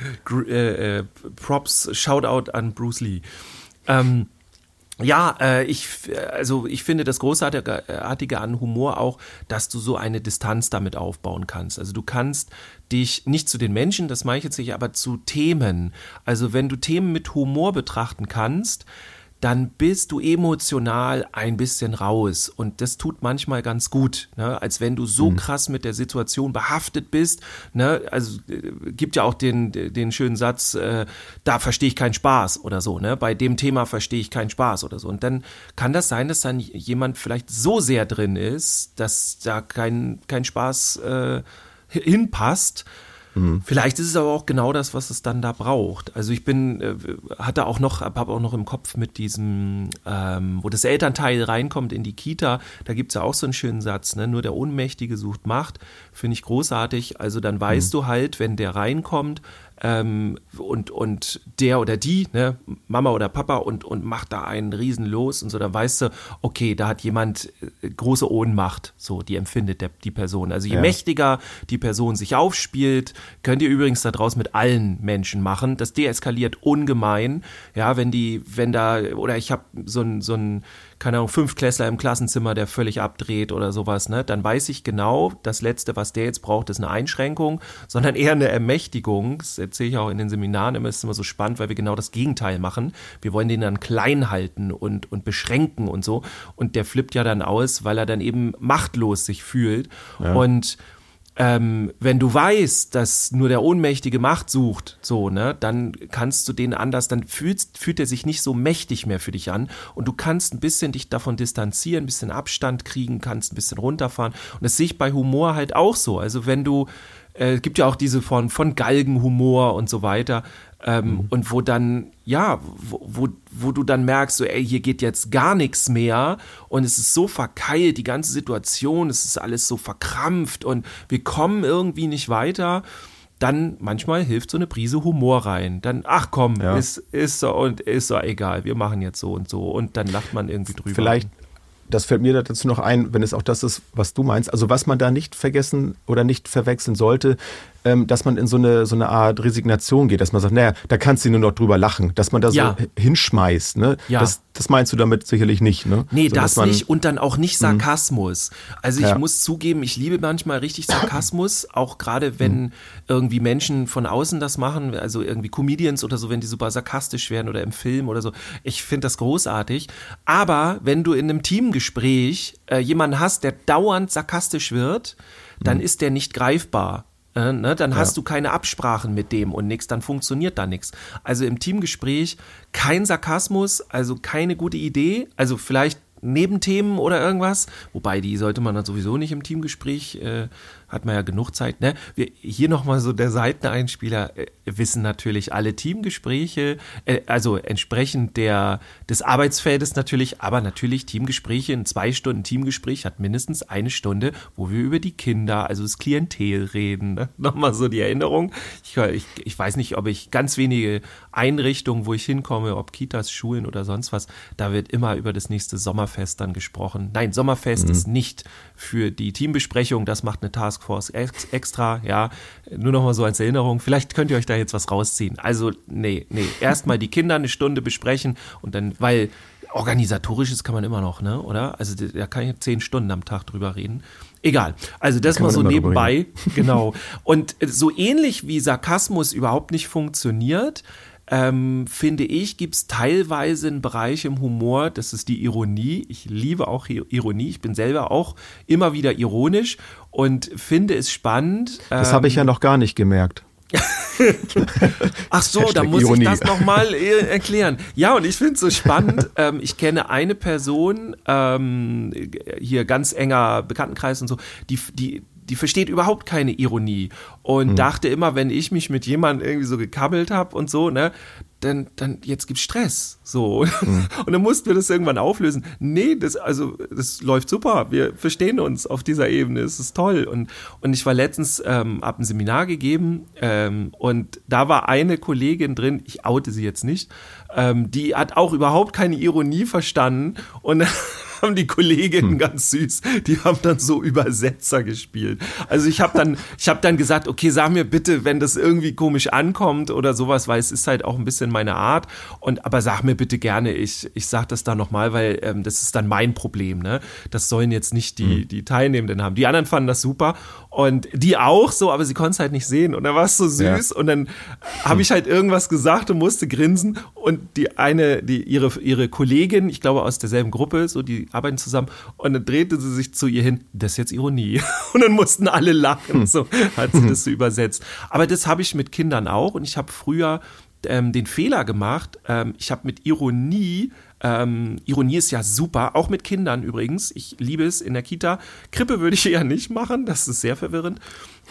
Äh, äh, Props, Shoutout an Bruce Lee. Ähm, ja, äh, ich, also ich finde das Großartige an Humor auch, dass du so eine Distanz damit aufbauen kannst. Also du kannst dich nicht zu den Menschen, das meine ich jetzt nicht, aber zu Themen. Also wenn du Themen mit Humor betrachten kannst, dann bist du emotional ein bisschen raus. Und das tut manchmal ganz gut, ne? als wenn du so mhm. krass mit der Situation behaftet bist. Ne? Also äh, gibt ja auch den, den schönen Satz, äh, da verstehe ich keinen Spaß oder so. Ne? Bei dem Thema verstehe ich keinen Spaß oder so. Und dann kann das sein, dass dann jemand vielleicht so sehr drin ist, dass da kein, kein Spaß äh, hinpasst Mhm. Vielleicht ist es aber auch genau das, was es dann da braucht. Also ich bin, äh, hatte auch noch, habe auch noch im Kopf mit diesem, ähm, wo das Elternteil reinkommt in die Kita, da gibt es ja auch so einen schönen Satz, ne? nur der Ohnmächtige sucht Macht, finde ich großartig. Also dann weißt mhm. du halt, wenn der reinkommt, ähm, und, und der oder die, ne, Mama oder Papa und, und macht da einen Riesen los und so, dann weißt du, okay, da hat jemand äh, große Ohnmacht, so, die empfindet der, die Person. Also je ja. mächtiger die Person sich aufspielt, könnt ihr übrigens da draus mit allen Menschen machen. Das deeskaliert ungemein, ja, wenn die, wenn da, oder ich habe so ein, so ein keine Ahnung, fünf Klässler im Klassenzimmer, der völlig abdreht oder sowas, ne, dann weiß ich genau, das Letzte, was der jetzt braucht, ist eine Einschränkung, sondern eher eine Ermächtigung. Das erzähle ich auch in den Seminaren immer, ist immer so spannend, weil wir genau das Gegenteil machen. Wir wollen den dann klein halten und, und beschränken und so. Und der flippt ja dann aus, weil er dann eben machtlos sich fühlt. Ja. Und ähm, wenn du weißt, dass nur der Ohnmächtige Macht sucht, so, ne, dann kannst du den anders, dann fühlst, fühlt er sich nicht so mächtig mehr für dich an und du kannst ein bisschen dich davon distanzieren, ein bisschen Abstand kriegen, kannst ein bisschen runterfahren. Und das sehe ich bei Humor halt auch so. Also wenn du, äh, gibt ja auch diese von, von Galgenhumor und so weiter. Ähm, mhm. Und wo dann, ja, wo, wo, wo, du dann merkst, so, ey, hier geht jetzt gar nichts mehr und es ist so verkeilt, die ganze Situation, es ist alles so verkrampft und wir kommen irgendwie nicht weiter. Dann manchmal hilft so eine Prise Humor rein. Dann, ach komm, ja. ist, ist so und ist so egal, wir machen jetzt so und so und dann lacht man irgendwie drüber. Vielleicht, das fällt mir dazu noch ein, wenn es auch das ist, was du meinst. Also was man da nicht vergessen oder nicht verwechseln sollte, ähm, dass man in so eine, so eine Art Resignation geht, dass man sagt, naja, da kannst du nur noch drüber lachen, dass man da ja. so hinschmeißt. Ne? Ja. Das, das meinst du damit sicherlich nicht. Ne? Nee, so, das man, nicht und dann auch nicht mhm. Sarkasmus. Also ich ja. muss zugeben, ich liebe manchmal richtig Sarkasmus, auch gerade wenn mhm. irgendwie Menschen von außen das machen, also irgendwie Comedians oder so, wenn die super sarkastisch werden oder im Film oder so. Ich finde das großartig. Aber wenn du in einem Teamgespräch äh, jemanden hast, der dauernd sarkastisch wird, dann mhm. ist der nicht greifbar. Äh, ne, dann hast ja. du keine Absprachen mit dem und nichts, dann funktioniert da nichts. Also im Teamgespräch kein Sarkasmus, also keine gute Idee, also vielleicht Nebenthemen oder irgendwas, wobei die sollte man dann sowieso nicht im Teamgespräch äh, hat man ja genug Zeit. Ne? Wir, hier nochmal so der Seiteneinspieler. Äh, wissen natürlich alle Teamgespräche, äh, also entsprechend der, des Arbeitsfeldes natürlich, aber natürlich Teamgespräche, ein zwei Stunden Teamgespräch hat mindestens eine Stunde, wo wir über die Kinder, also das Klientel reden. Ne? Nochmal so die Erinnerung. Ich, ich, ich weiß nicht, ob ich ganz wenige Einrichtungen, wo ich hinkomme, ob Kitas, Schulen oder sonst was, da wird immer über das nächste Sommerfest dann gesprochen. Nein, Sommerfest mhm. ist nicht für die Teambesprechung, das macht eine Taskforce extra, ja, nur noch mal so als Erinnerung. Vielleicht könnt ihr euch da jetzt was rausziehen. Also, nee, nee, erstmal die Kinder eine Stunde besprechen und dann, weil organisatorisches kann man immer noch, ne, oder? Also, da kann ich zehn Stunden am Tag drüber reden. Egal. Also das mal so nebenbei. Genau. Und so ähnlich wie Sarkasmus überhaupt nicht funktioniert, ähm, finde ich, gibt es teilweise einen Bereich im Humor, das ist die Ironie. Ich liebe auch Ironie. Ich bin selber auch immer wieder ironisch und finde es spannend. Das ähm, habe ich ja noch gar nicht gemerkt. Ach so, da muss Ironie. ich das nochmal äh, erklären. Ja, und ich finde es so spannend. Ähm, ich kenne eine Person, ähm, hier ganz enger Bekanntenkreis und so, die, die, die versteht überhaupt keine Ironie und mhm. dachte immer, wenn ich mich mit jemandem irgendwie so gekabbelt habe und so, ne, dann, dann jetzt gibt's Stress. So. Mhm. Und dann mussten wir das irgendwann auflösen. Nee, das, also, das läuft super. Wir verstehen uns auf dieser Ebene. Es ist toll. Und, und ich war letztens, ähm, hab ein Seminar gegeben, ähm, und da war eine Kollegin drin, ich oute sie jetzt nicht, ähm, die hat auch überhaupt keine Ironie verstanden und haben die Kolleginnen hm. ganz süß, die haben dann so Übersetzer gespielt. Also ich habe dann, ich habe dann gesagt, okay, sag mir bitte, wenn das irgendwie komisch ankommt oder sowas, weil es ist halt auch ein bisschen meine Art. Und aber sag mir bitte gerne, ich, ich sag das da nochmal, weil ähm, das ist dann mein Problem. Ne? Das sollen jetzt nicht die, hm. die Teilnehmenden haben. Die anderen fanden das super Und die auch so, aber sie konnte es halt nicht sehen. Und da war es so süß. Ja. Und dann habe ich halt irgendwas gesagt und musste grinsen. Und die eine, die ihre, ihre Kollegin, ich glaube aus derselben Gruppe, so die arbeiten zusammen, und dann drehte sie sich zu ihr hin, das ist jetzt Ironie. Und dann mussten alle lachen. So hat sie das so übersetzt. Aber das habe ich mit Kindern auch. Und ich habe früher ähm, den Fehler gemacht. Ähm, ich habe mit Ironie ähm, Ironie ist ja super, auch mit Kindern übrigens. Ich liebe es in der Kita. Krippe würde ich eher nicht machen, das ist sehr verwirrend.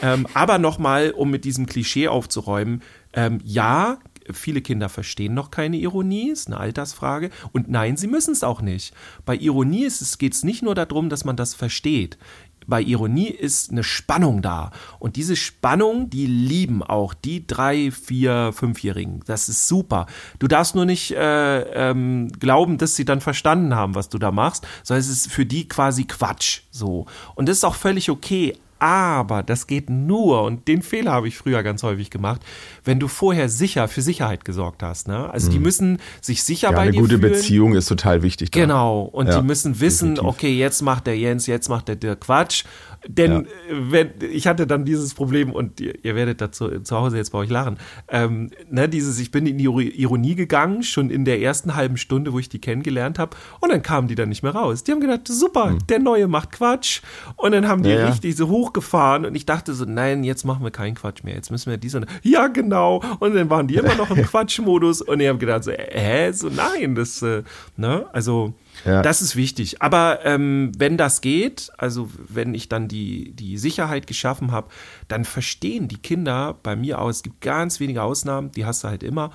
Ähm, aber nochmal, um mit diesem Klischee aufzuräumen, ähm, ja, viele Kinder verstehen noch keine Ironie, ist eine Altersfrage. Und nein, sie müssen es auch nicht. Bei Ironie geht es nicht nur darum, dass man das versteht bei Ironie ist eine Spannung da. Und diese Spannung, die lieben auch die drei, vier, fünfjährigen. Das ist super. Du darfst nur nicht äh, ähm, glauben, dass sie dann verstanden haben, was du da machst, sondern es ist für die quasi Quatsch. So. Und das ist auch völlig okay. Aber das geht nur, und den Fehler habe ich früher ganz häufig gemacht, wenn du vorher sicher für Sicherheit gesorgt hast. Ne? Also die mhm. müssen sich sicher ja, bei dir fühlen. Eine gute Beziehung ist total wichtig. Da. Genau. Und ja, die müssen wissen, definitiv. okay, jetzt macht der Jens, jetzt macht der Dirk Quatsch. Denn ja. wenn, ich hatte dann dieses Problem und ihr, ihr werdet dazu zu Hause jetzt bei euch lachen. Ähm, ne, dieses, ich bin in die Ironie gegangen, schon in der ersten halben Stunde, wo ich die kennengelernt habe, und dann kamen die dann nicht mehr raus. Die haben gedacht, super, hm. der Neue macht Quatsch. Und dann haben die ja, richtig so hochgefahren und ich dachte so, nein, jetzt machen wir keinen Quatsch mehr. Jetzt müssen wir dies und ja, genau. Und dann waren die immer noch im Quatschmodus und ich habe gedacht so, hä, so nein, das, äh, ne, also ja. Das ist wichtig. Aber ähm, wenn das geht, also wenn ich dann die, die Sicherheit geschaffen habe, dann verstehen die Kinder bei mir aus. Es gibt ganz wenige Ausnahmen, die hast du halt immer.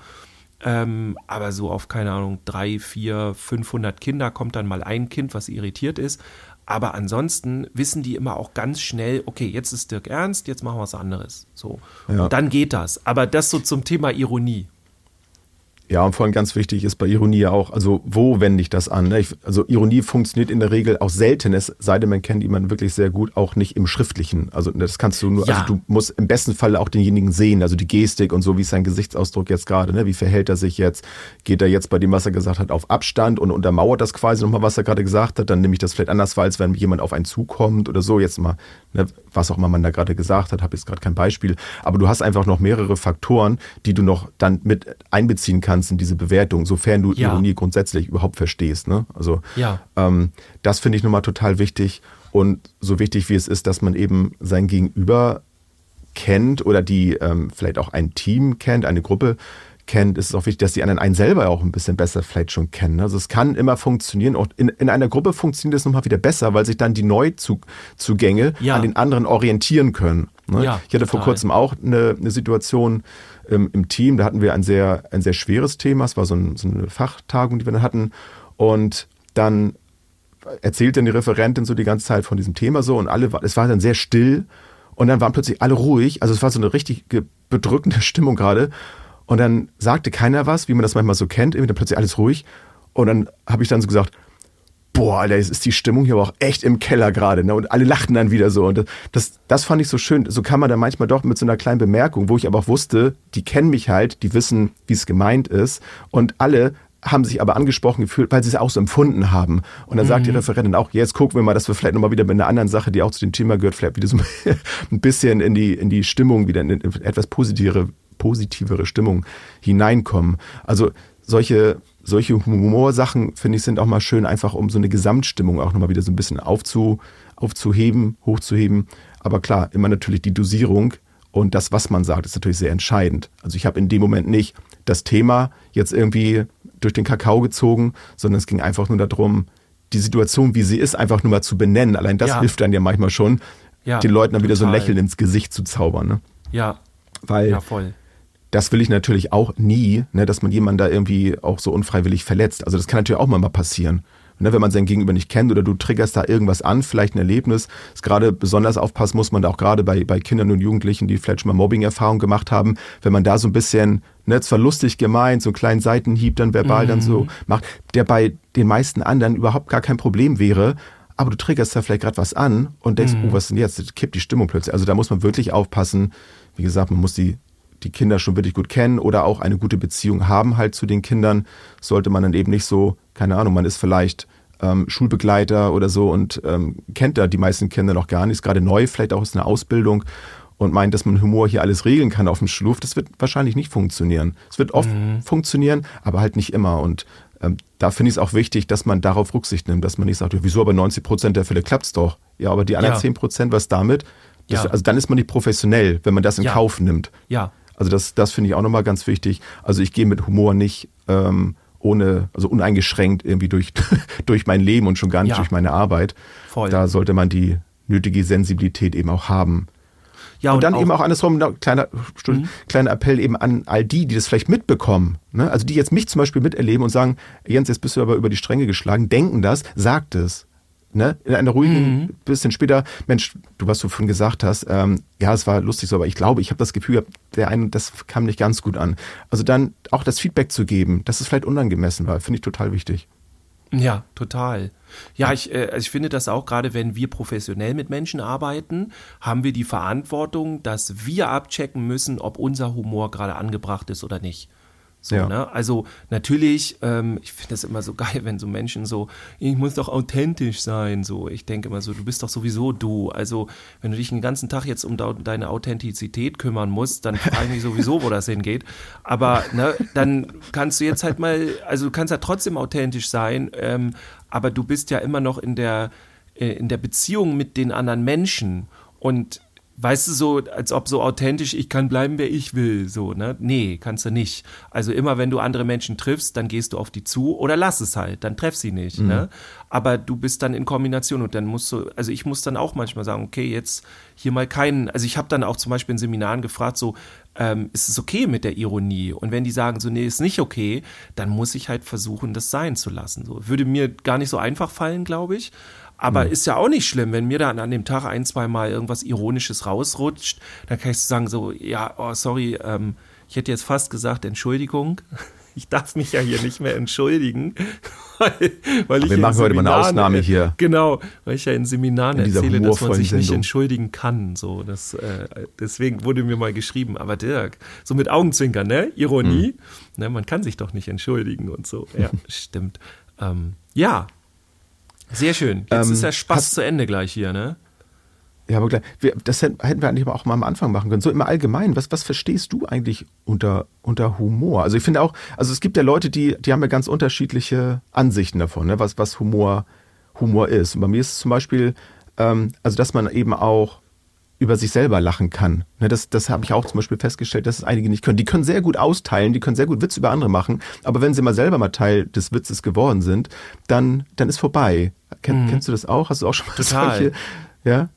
Ähm, aber so auf, keine Ahnung, drei, vier, 500 Kinder kommt dann mal ein Kind, was irritiert ist. Aber ansonsten wissen die immer auch ganz schnell, okay, jetzt ist Dirk ernst, jetzt machen wir was anderes. So. Ja. Und dann geht das. Aber das so zum Thema Ironie. Ja, und vor allem ganz wichtig ist bei Ironie ja auch, also wo wende ich das an? Ne? Ich, also Ironie funktioniert in der Regel auch selten, es sei denn, man kennt jemanden wirklich sehr gut, auch nicht im Schriftlichen. Also das kannst du nur, ja. also du musst im besten Fall auch denjenigen sehen, also die Gestik und so, wie ist sein Gesichtsausdruck jetzt gerade, ne? wie verhält er sich jetzt? Geht er jetzt bei dem, was er gesagt hat, auf Abstand und untermauert das quasi nochmal, was er gerade gesagt hat? Dann nehme ich das vielleicht anders, als wenn jemand auf einen zukommt oder so, jetzt mal, ne? was auch immer man da gerade gesagt hat, habe jetzt gerade kein Beispiel. Aber du hast einfach noch mehrere Faktoren, die du noch dann mit einbeziehen kannst in diese Bewertung, sofern du ja. Ironie grundsätzlich überhaupt verstehst. Ne? Also ja. ähm, das finde ich nochmal total wichtig und so wichtig wie es ist, dass man eben sein Gegenüber kennt oder die ähm, vielleicht auch ein Team kennt, eine Gruppe kennt, ist es auch wichtig, dass die anderen einen selber auch ein bisschen besser vielleicht schon kennen. Also es kann immer funktionieren. Auch in, in einer Gruppe funktioniert es nochmal wieder besser, weil sich dann die Neuzugänge ja. an den anderen orientieren können. Ne? Ja, ich hatte total. vor kurzem auch eine, eine Situation, ähm, im Team. Da hatten wir ein sehr, ein sehr schweres Thema. Es war so, ein, so eine Fachtagung, die wir dann hatten. Und dann erzählte die Referentin so die ganze Zeit von diesem Thema so und alle, es war dann sehr still und dann waren plötzlich alle ruhig. Also es war so eine richtig bedrückende Stimmung gerade. Und dann sagte keiner was, wie man das manchmal so kennt, irgendwie dann plötzlich alles ruhig. Und dann habe ich dann so gesagt, boah, Alter, jetzt ist die Stimmung hier aber auch echt im Keller gerade. Ne? Und alle lachten dann wieder so. Und das, das fand ich so schön. So kann man dann manchmal doch mit so einer kleinen Bemerkung, wo ich aber auch wusste, die kennen mich halt, die wissen, wie es gemeint ist. Und alle haben sich aber angesprochen gefühlt, weil sie es auch so empfunden haben. Und dann mhm. sagt die mhm. Referentin auch, jetzt gucken wir mal, dass wir vielleicht nochmal wieder mit einer anderen Sache, die auch zu dem Thema gehört, vielleicht wieder so ein bisschen in die, in die Stimmung, wieder in etwas positivere, positivere Stimmung hineinkommen. Also solche solche Humorsachen, finde ich, sind auch mal schön, einfach um so eine Gesamtstimmung auch nochmal wieder so ein bisschen aufzu, aufzuheben, hochzuheben. Aber klar, immer natürlich die Dosierung und das, was man sagt, ist natürlich sehr entscheidend. Also ich habe in dem Moment nicht das Thema jetzt irgendwie durch den Kakao gezogen, sondern es ging einfach nur darum, die Situation, wie sie ist, einfach nur mal zu benennen. Allein das ja. hilft dann ja manchmal schon, ja, den Leuten dann total. wieder so ein Lächeln ins Gesicht zu zaubern. Ne? Ja. Weil ja, voll das will ich natürlich auch nie, ne, dass man jemanden da irgendwie auch so unfreiwillig verletzt. Also das kann natürlich auch mal passieren. Ne, wenn man sein Gegenüber nicht kennt oder du triggerst da irgendwas an, vielleicht ein Erlebnis. Ist gerade besonders aufpassen muss man da auch gerade bei, bei Kindern und Jugendlichen, die vielleicht schon mal Mobbing-Erfahrungen gemacht haben, wenn man da so ein bisschen, ne, zwar lustig gemeint, so einen kleinen Seitenhieb dann verbal mhm. dann so mhm. macht, der bei den meisten anderen überhaupt gar kein Problem wäre, aber du triggerst da vielleicht gerade was an und denkst, mhm. oh, was denn jetzt? Das kippt die Stimmung plötzlich. Also da muss man wirklich aufpassen. Wie gesagt, man muss die die Kinder schon wirklich gut kennen oder auch eine gute Beziehung haben halt zu den Kindern, sollte man dann eben nicht so, keine Ahnung, man ist vielleicht ähm, Schulbegleiter oder so und ähm, kennt da die meisten Kinder noch gar nicht, ist gerade neu, vielleicht auch aus einer Ausbildung und meint, dass man Humor hier alles regeln kann auf dem Schulhof, das wird wahrscheinlich nicht funktionieren. Es wird oft mhm. funktionieren, aber halt nicht immer. Und ähm, da finde ich es auch wichtig, dass man darauf Rücksicht nimmt, dass man nicht sagt, wieso, aber 90 Prozent der Fälle klappt es doch. Ja, aber die anderen ja. 10 Prozent, was damit? Das, ja. Also dann ist man nicht professionell, wenn man das in ja. Kauf nimmt. Ja. Also das, das finde ich auch nochmal ganz wichtig. Also ich gehe mit Humor nicht ähm, ohne, also uneingeschränkt irgendwie durch, durch mein Leben und schon gar nicht durch meine Arbeit. Voll. Da sollte man die nötige Sensibilität eben auch haben. Ja, und, und dann auch, eben auch andersrum, kleiner, mhm. kleiner Appell eben an all die, die das vielleicht mitbekommen. Ne? Also die jetzt mich zum Beispiel miterleben und sagen, Jens, jetzt bist du aber über die Stränge geschlagen, denken das, sagt es. Ne? In einer ruhigen, mhm. bisschen später, Mensch, du, was du vorhin gesagt hast, ähm, ja, es war lustig so, aber ich glaube, ich habe das Gefühl, der eine, das kam nicht ganz gut an. Also dann auch das Feedback zu geben, dass es vielleicht unangemessen war, finde ich total wichtig. Ja, total. Ja, ich, äh, also ich finde das auch, gerade wenn wir professionell mit Menschen arbeiten, haben wir die Verantwortung, dass wir abchecken müssen, ob unser Humor gerade angebracht ist oder nicht. So, ja. ne? Also natürlich, ähm, ich finde das immer so geil, wenn so Menschen so, ich muss doch authentisch sein. So, ich denke immer so, du bist doch sowieso du. Also wenn du dich den ganzen Tag jetzt um deine Authentizität kümmern musst, dann frage ich mich sowieso, wo das hingeht. Aber ne, dann kannst du jetzt halt mal, also du kannst ja trotzdem authentisch sein, ähm, aber du bist ja immer noch in der äh, in der Beziehung mit den anderen Menschen und weißt du, so, als ob so authentisch, ich kann bleiben, wer ich will, so, ne? Nee, kannst du nicht. Also immer, wenn du andere Menschen triffst, dann gehst du auf die zu oder lass es halt, dann treff sie nicht, mhm. ne? Aber du bist dann in Kombination und dann musst du, also ich muss dann auch manchmal sagen, okay, jetzt hier mal keinen, also ich habe dann auch zum Beispiel in Seminaren gefragt, so, ähm, ist es okay mit der Ironie? Und wenn die sagen so, nee, ist nicht okay, dann muss ich halt versuchen, das sein zu lassen. So, würde mir gar nicht so einfach fallen, glaube ich. Aber mhm. ist ja auch nicht schlimm, wenn mir dann an dem Tag ein, zwei Mal irgendwas Ironisches rausrutscht, dann kann ich sagen so, ja, oh, sorry, ähm, ich hätte jetzt fast gesagt, Entschuldigung. Ich darf mich ja hier nicht mehr entschuldigen, weil, weil ich wir machen heute mal eine Ausnahme hier. Genau, weil ich ja in Seminaren in erzähle, dass man sich Sendung. nicht entschuldigen kann. So, das, äh, deswegen wurde mir mal geschrieben, aber Dirk, so mit Augenzwinkern, ne? Ironie, mhm. ne? Man kann sich doch nicht entschuldigen und so. Ja, stimmt. Ähm, ja, sehr schön. Jetzt ähm, ist der Spaß hast, zu Ende gleich hier, ne? Ja, aber gleich, wir, das hätten wir eigentlich auch mal am Anfang machen können. So immer allgemein, was, was verstehst du eigentlich unter, unter Humor? Also ich finde auch, also es gibt ja Leute, die, die haben ja ganz unterschiedliche Ansichten davon, ne? was, was Humor, Humor ist. Und bei mir ist es zum Beispiel, ähm, also dass man eben auch über sich selber lachen kann. Ne, das das habe ich auch zum Beispiel festgestellt, dass es einige nicht können. Die können sehr gut austeilen, die können sehr gut Witz über andere machen, aber wenn sie mal selber mal Teil des Witzes geworden sind, dann, dann ist vorbei. Ken, mhm. Kennst du das auch? Hast du auch schon mal Total. solche? Ja?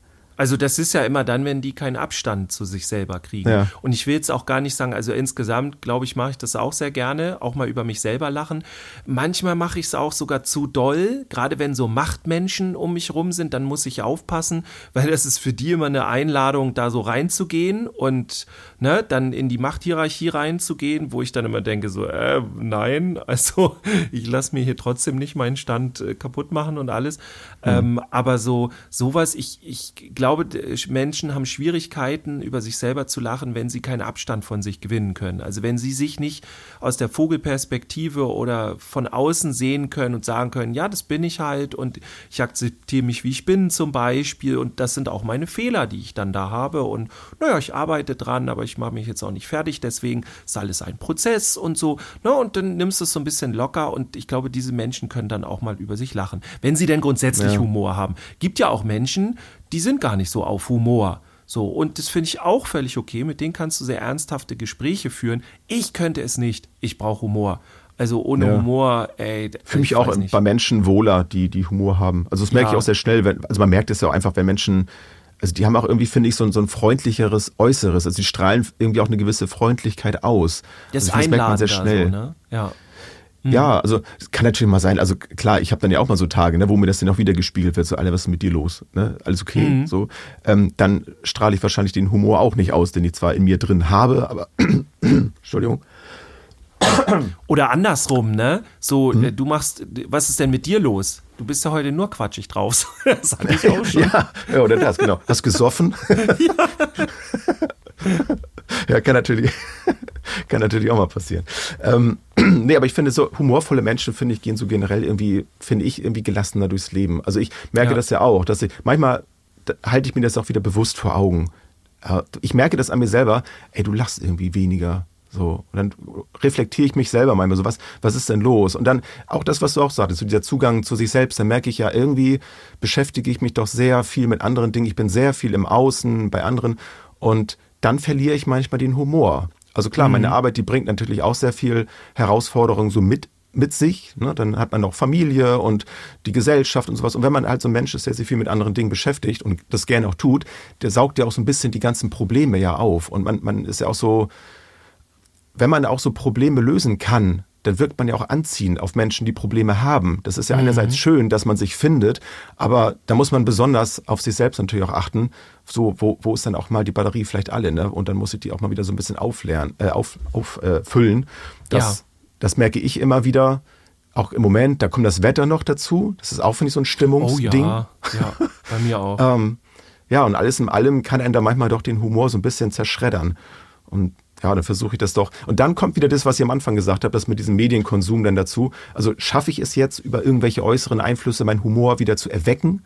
Also das ist ja immer dann, wenn die keinen Abstand zu sich selber kriegen. Ja. Und ich will jetzt auch gar nicht sagen, also insgesamt, glaube ich, mache ich das auch sehr gerne, auch mal über mich selber lachen. Manchmal mache ich es auch sogar zu doll, gerade wenn so Machtmenschen um mich rum sind, dann muss ich aufpassen, weil das ist für die immer eine Einladung, da so reinzugehen und ne, dann in die Machthierarchie reinzugehen, wo ich dann immer denke, so, äh, nein, also ich lasse mir hier trotzdem nicht meinen Stand äh, kaputt machen und alles. Mhm. Ähm, aber so, sowas, ich, ich glaube, Menschen haben Schwierigkeiten, über sich selber zu lachen, wenn sie keinen Abstand von sich gewinnen können. Also wenn sie sich nicht aus der Vogelperspektive oder von außen sehen können und sagen können, ja, das bin ich halt und ich akzeptiere mich, wie ich bin zum Beispiel und das sind auch meine Fehler, die ich dann da habe und naja, ich arbeite dran, aber ich mache mich jetzt auch nicht fertig, deswegen ist alles ein Prozess und so. Ne, und dann nimmst du es so ein bisschen locker und ich glaube, diese Menschen können dann auch mal über sich lachen, wenn sie denn grundsätzlich ja. Humor haben. Gibt ja auch Menschen, die sind gar nicht so auf Humor. So, und das finde ich auch völlig okay. Mit denen kannst du sehr ernsthafte Gespräche führen. Ich könnte es nicht. Ich brauche Humor. Also ohne ja. Humor, ey. Für mich auch nicht. bei Menschen wohler, die, die Humor haben. Also das merke ja. ich auch sehr schnell. Wenn, also man merkt es ja auch einfach, wenn Menschen, also die haben auch irgendwie, finde ich, so ein, so ein freundlicheres Äußeres. Also die strahlen irgendwie auch eine gewisse Freundlichkeit aus. Das, also das merkt man sehr schnell. So, ne? Ja. Ja, also es kann natürlich mal sein, also klar, ich habe dann ja auch mal so Tage, ne, wo mir das dann auch wieder gespiegelt wird, so, Alter, was ist mit dir los? Ne? Alles okay, mhm. so. Ähm, dann strahle ich wahrscheinlich den Humor auch nicht aus, den ich zwar in mir drin habe, aber Entschuldigung. Oder andersrum, ne? So, mhm. du machst, was ist denn mit dir los? Du bist ja heute nur quatschig drauf. das hatte ich auch schon. ja, ja, oder das, genau. Hast gesoffen? ja. ja, kann natürlich, kann natürlich auch mal passieren. Ähm, nee, aber ich finde so humorvolle Menschen, finde ich, gehen so generell irgendwie, finde ich, irgendwie gelassener durchs Leben. Also ich merke Ja. das ja auch, dass ich, manchmal halte ich mir das auch wieder bewusst vor Augen. Ich merke das an mir selber, ey, du lachst irgendwie weniger. So, und dann reflektiere ich mich selber manchmal so, was, was ist denn los? Und dann auch das, was du auch sagtest, so dieser Zugang zu sich selbst, dann merke ich ja, irgendwie beschäftige ich mich doch sehr viel mit anderen Dingen. Ich bin sehr viel im Außen, bei anderen. Und dann verliere ich manchmal den Humor. Also klar, meine Arbeit, die bringt natürlich auch sehr viel Herausforderungen so mit, mit sich. Ne? Dann hat man noch Familie und die Gesellschaft und sowas. Und wenn man halt so ein Mensch ist, der sich viel mit anderen Dingen beschäftigt und das gerne auch tut, der saugt ja auch so ein bisschen die ganzen Probleme ja auf. Und man, man ist ja auch so, wenn man auch so Probleme lösen kann, dann wirkt man ja auch anziehend auf Menschen, die Probleme haben. Das ist ja einerseits schön, dass man sich findet, aber da muss man besonders auf sich selbst natürlich auch achten. So, wo, wo ist dann auch mal die Batterie vielleicht alle, ne? Und dann muss ich die auch mal wieder so ein bisschen aufleeren, äh, auf, äh. Das, Ja. das merke ich immer wieder. Auch im Moment, da kommt das Wetter noch dazu. Das ist auch, finde ich, so ein Oh Stimmungsding. ja, ja, bei mir auch. Ähm, ja, und alles in allem kann einen da manchmal doch den Humor so ein bisschen zerschreddern. Und ja, dann versuche ich das doch. Und dann kommt wieder das, was ich am Anfang gesagt habe, das mit diesem Medienkonsum dann dazu. Also schaffe ich es jetzt, über irgendwelche äußeren Einflüsse meinen Humor wieder zu erwecken?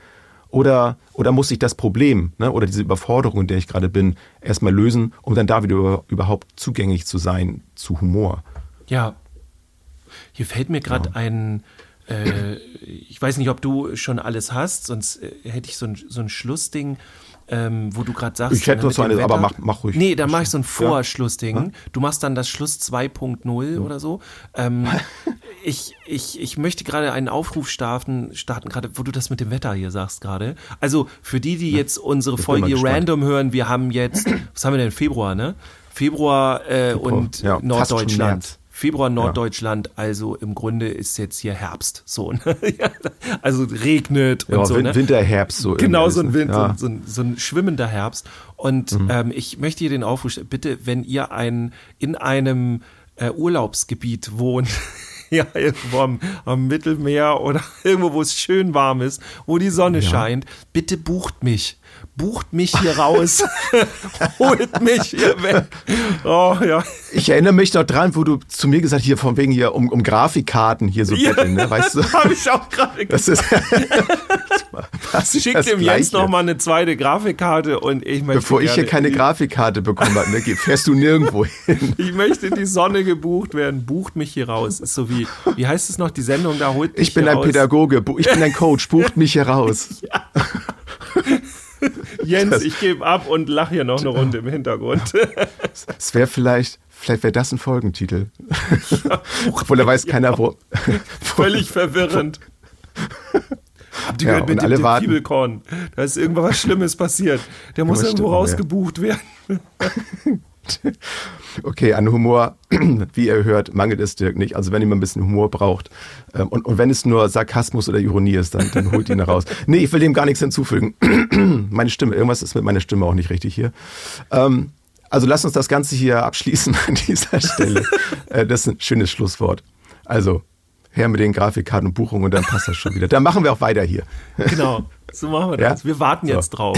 Oder, oder muss ich das Problem ne, oder diese Überforderung, in der ich gerade bin, erstmal lösen, um dann da wieder über, überhaupt zugänglich zu sein zu Humor? Ja. Hier fällt mir gerade ein, äh, ich weiß nicht, ob du schon alles hast, sonst äh, hätte ich so ein, so ein Schlussding, ähm, wo du gerade sagst. Ich hätte noch mit so eine, aber mach- mach ruhig. Nee, dann mache ich so ein Ja. Vorschlussding. Du machst dann das Schluss 2.0 oder so. Ähm, ich, ich, ich möchte gerade einen Aufruf starten, starten gerade, wo du das mit dem Wetter hier sagst gerade. Also für die, die jetzt unsere bin Folge random hören, wir haben jetzt, was haben wir denn, Februar, ne? Februar äh, und ja, Norddeutschland. Februar Norddeutschland, also im Grunde ist jetzt hier Herbst, so, ne? Ja, also regnet und Ja, so, Win- ne? Winter, Herbst, so. Genau, so ein, Wind? Ja. Mhm. so, ein, so ein schwimmender Herbst. Und ähm, ich möchte hier den Aufruf stellen, bitte, wenn ihr ein, in einem äh, Urlaubsgebiet wohnt, ja, irgendwo am, am Mittelmeer oder irgendwo, wo es schön warm ist, wo die Sonne scheint, bitte bucht mich. Bucht mich hier raus. Holt mich hier weg. Oh, ja. Ich erinnere mich noch dran, wo du zu mir gesagt hast, hier von wegen hier um, um Grafikkarten hier so Ja. betteln, ne? Weißt du? Habe ich auch gerade Das ist. das ist Schick das dem Jens Gleiche. noch mal eine zweite Grafikkarte und ich möchte Bevor ich hier keine Grafikkarte bekommen habe, ne, fährst du nirgendwo hin. Ich möchte in die Sonne gebucht werden. Bucht mich hier raus. Ist so wie, wie heißt es noch, die Sendung da holt mich Ich bin hier ein raus. Pädagoge, ich bin ein Coach, bucht mich hier raus. Jens, ich gebe ab und lach hier noch eine Runde im Hintergrund. Es wäre vielleicht, vielleicht wäre das ein Folgentitel. Obwohl da weiß keiner, wo. Völlig verwirrend. Habt ihr Ja, gehört mit dem, dem. Fibelkorn? Da ist irgendwas Schlimmes passiert. Der muss irgendwo stimmt, ja. rausgebucht werden. Okay, an Humor, wie ihr hört, mangelt es Dirk nicht. Also wenn ihr mal ein bisschen Humor braucht ähm, und, und wenn es nur Sarkasmus oder Ironie ist, dann, dann holt ihn raus. Nee, ich will dem gar nichts hinzufügen. Meine Stimme, irgendwas ist mit meiner Stimme auch nicht richtig hier. Ähm, also lasst uns das Ganze hier abschließen an dieser Stelle. äh, das ist ein schönes Schlusswort. Also, her mit den Grafikkarten und Buchungen und dann passt das schon wieder. Dann machen wir auch weiter hier. Genau. So machen wir Ja? das. Wir warten So. jetzt drauf.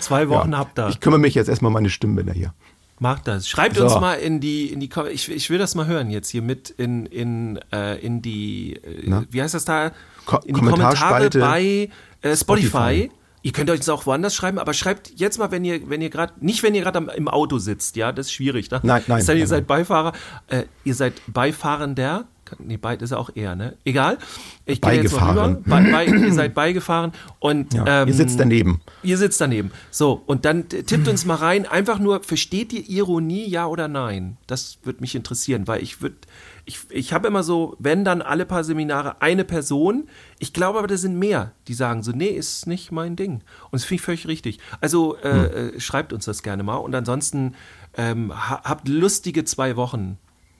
Zwei Wochen Ja. habt ihr. Ich kümmere mich jetzt erstmal um meine Stimmbänder hier. Macht das. Schreibt So. uns mal in die, in die, ich, ich will das mal hören jetzt hier mit in, in, äh, in die, äh, Na? wie heißt das da? Ko in die Kommentare bei äh, Spotify. Spotify. Ihr könnt euch das auch woanders schreiben, aber schreibt jetzt mal, wenn ihr, wenn ihr gerade, nicht wenn ihr gerade im Auto sitzt, ja, das ist schwierig. Ne? Nein, nein, sei denn, ihr nein, seid Beifahrer, äh, ihr seid Beifahrender, nee, beid ist auch eher, ne? Egal. Ich. Beigefahren. Bei, bei, ihr seid beigefahren und Ja, ähm, ihr sitzt daneben. Ihr sitzt daneben. So, und dann tippt uns mal rein, einfach nur, versteht ihr Ironie, ja oder nein? Das würde mich interessieren, weil ich würde, ich, ich habe immer so, wenn dann alle paar Seminare eine Person, ich glaube aber, da sind mehr, die sagen so, nee, ist nicht mein Ding. Und das finde ich völlig richtig. Also äh, Hm. äh, schreibt uns das gerne mal und ansonsten ähm, ha habt lustige zwei Wochen.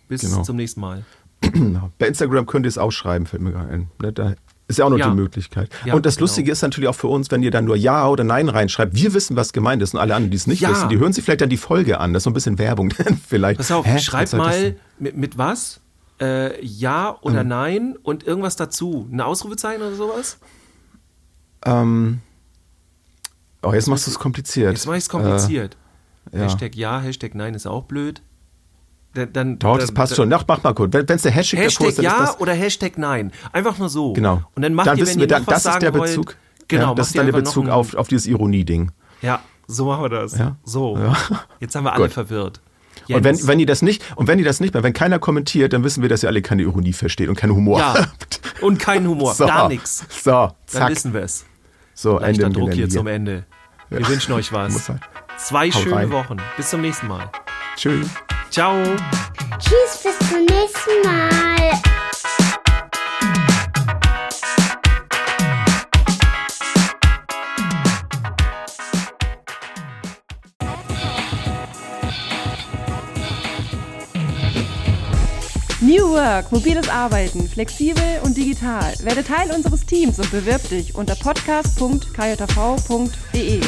Bis Genau. zum nächsten Mal. Bei Instagram könnt ihr es auch schreiben, fällt mir gerade ein. Ne, Da ist ja auch noch Ja. die Möglichkeit. Ja, und das genau. Lustige ist natürlich auch für uns, wenn ihr dann nur Ja oder Nein reinschreibt. Wir wissen, was gemeint ist und alle anderen, die es nicht Ja. wissen, die hören sich vielleicht dann die Folge an. Das ist so ein bisschen Werbung vielleicht. Pass auf, Hä? Das mal mit, mit was? Äh, ja oder nein und irgendwas dazu. Ein Ausrufezeichen oder sowas? Ähm, oh, jetzt machst du es kompliziert. Jetzt mache ich es kompliziert. Ja. Hashtag ja, Hashtag nein ist auch blöd. Dann, dann, Doch, das dann- passt schon. Ach, mach mal kurz. Wenn es der Hashtag, Hashtag Post, dann ja ist das, oder Hashtag nein. Einfach nur so. genau. Und dann macht dann ihr, wissen wenn wir, ihr dann, das ist der wollt, Bezug. Genau, ja, das ist dann der Bezug auf, auf dieses Ironie-Ding. Ja, so machen wir das. Ja. So. Ja. Jetzt haben wir alle Gut. verwirrt. Und wenn, Jens. wenn ihr das nicht, und wenn ihr das nicht mehr, wenn keiner kommentiert, dann wissen wir, dass ihr alle keine Ironie versteht und keinen Humor ja. habt. Und kein Humor, So. gar nichts. So, Dann zack. wissen wir es. So, Leichter Ende Druck hier Gelände zum Ende. Wir wünschen euch was. Zwei Hau schöne rein. Wochen. Bis zum nächsten Mal. Tschüss. Ciao. Tschüss, bis zum nächsten Mal. New Work, mobiles Arbeiten, flexibel und digital. Werde Teil unseres Teams und bewirb dich unter podcast.kjv.de.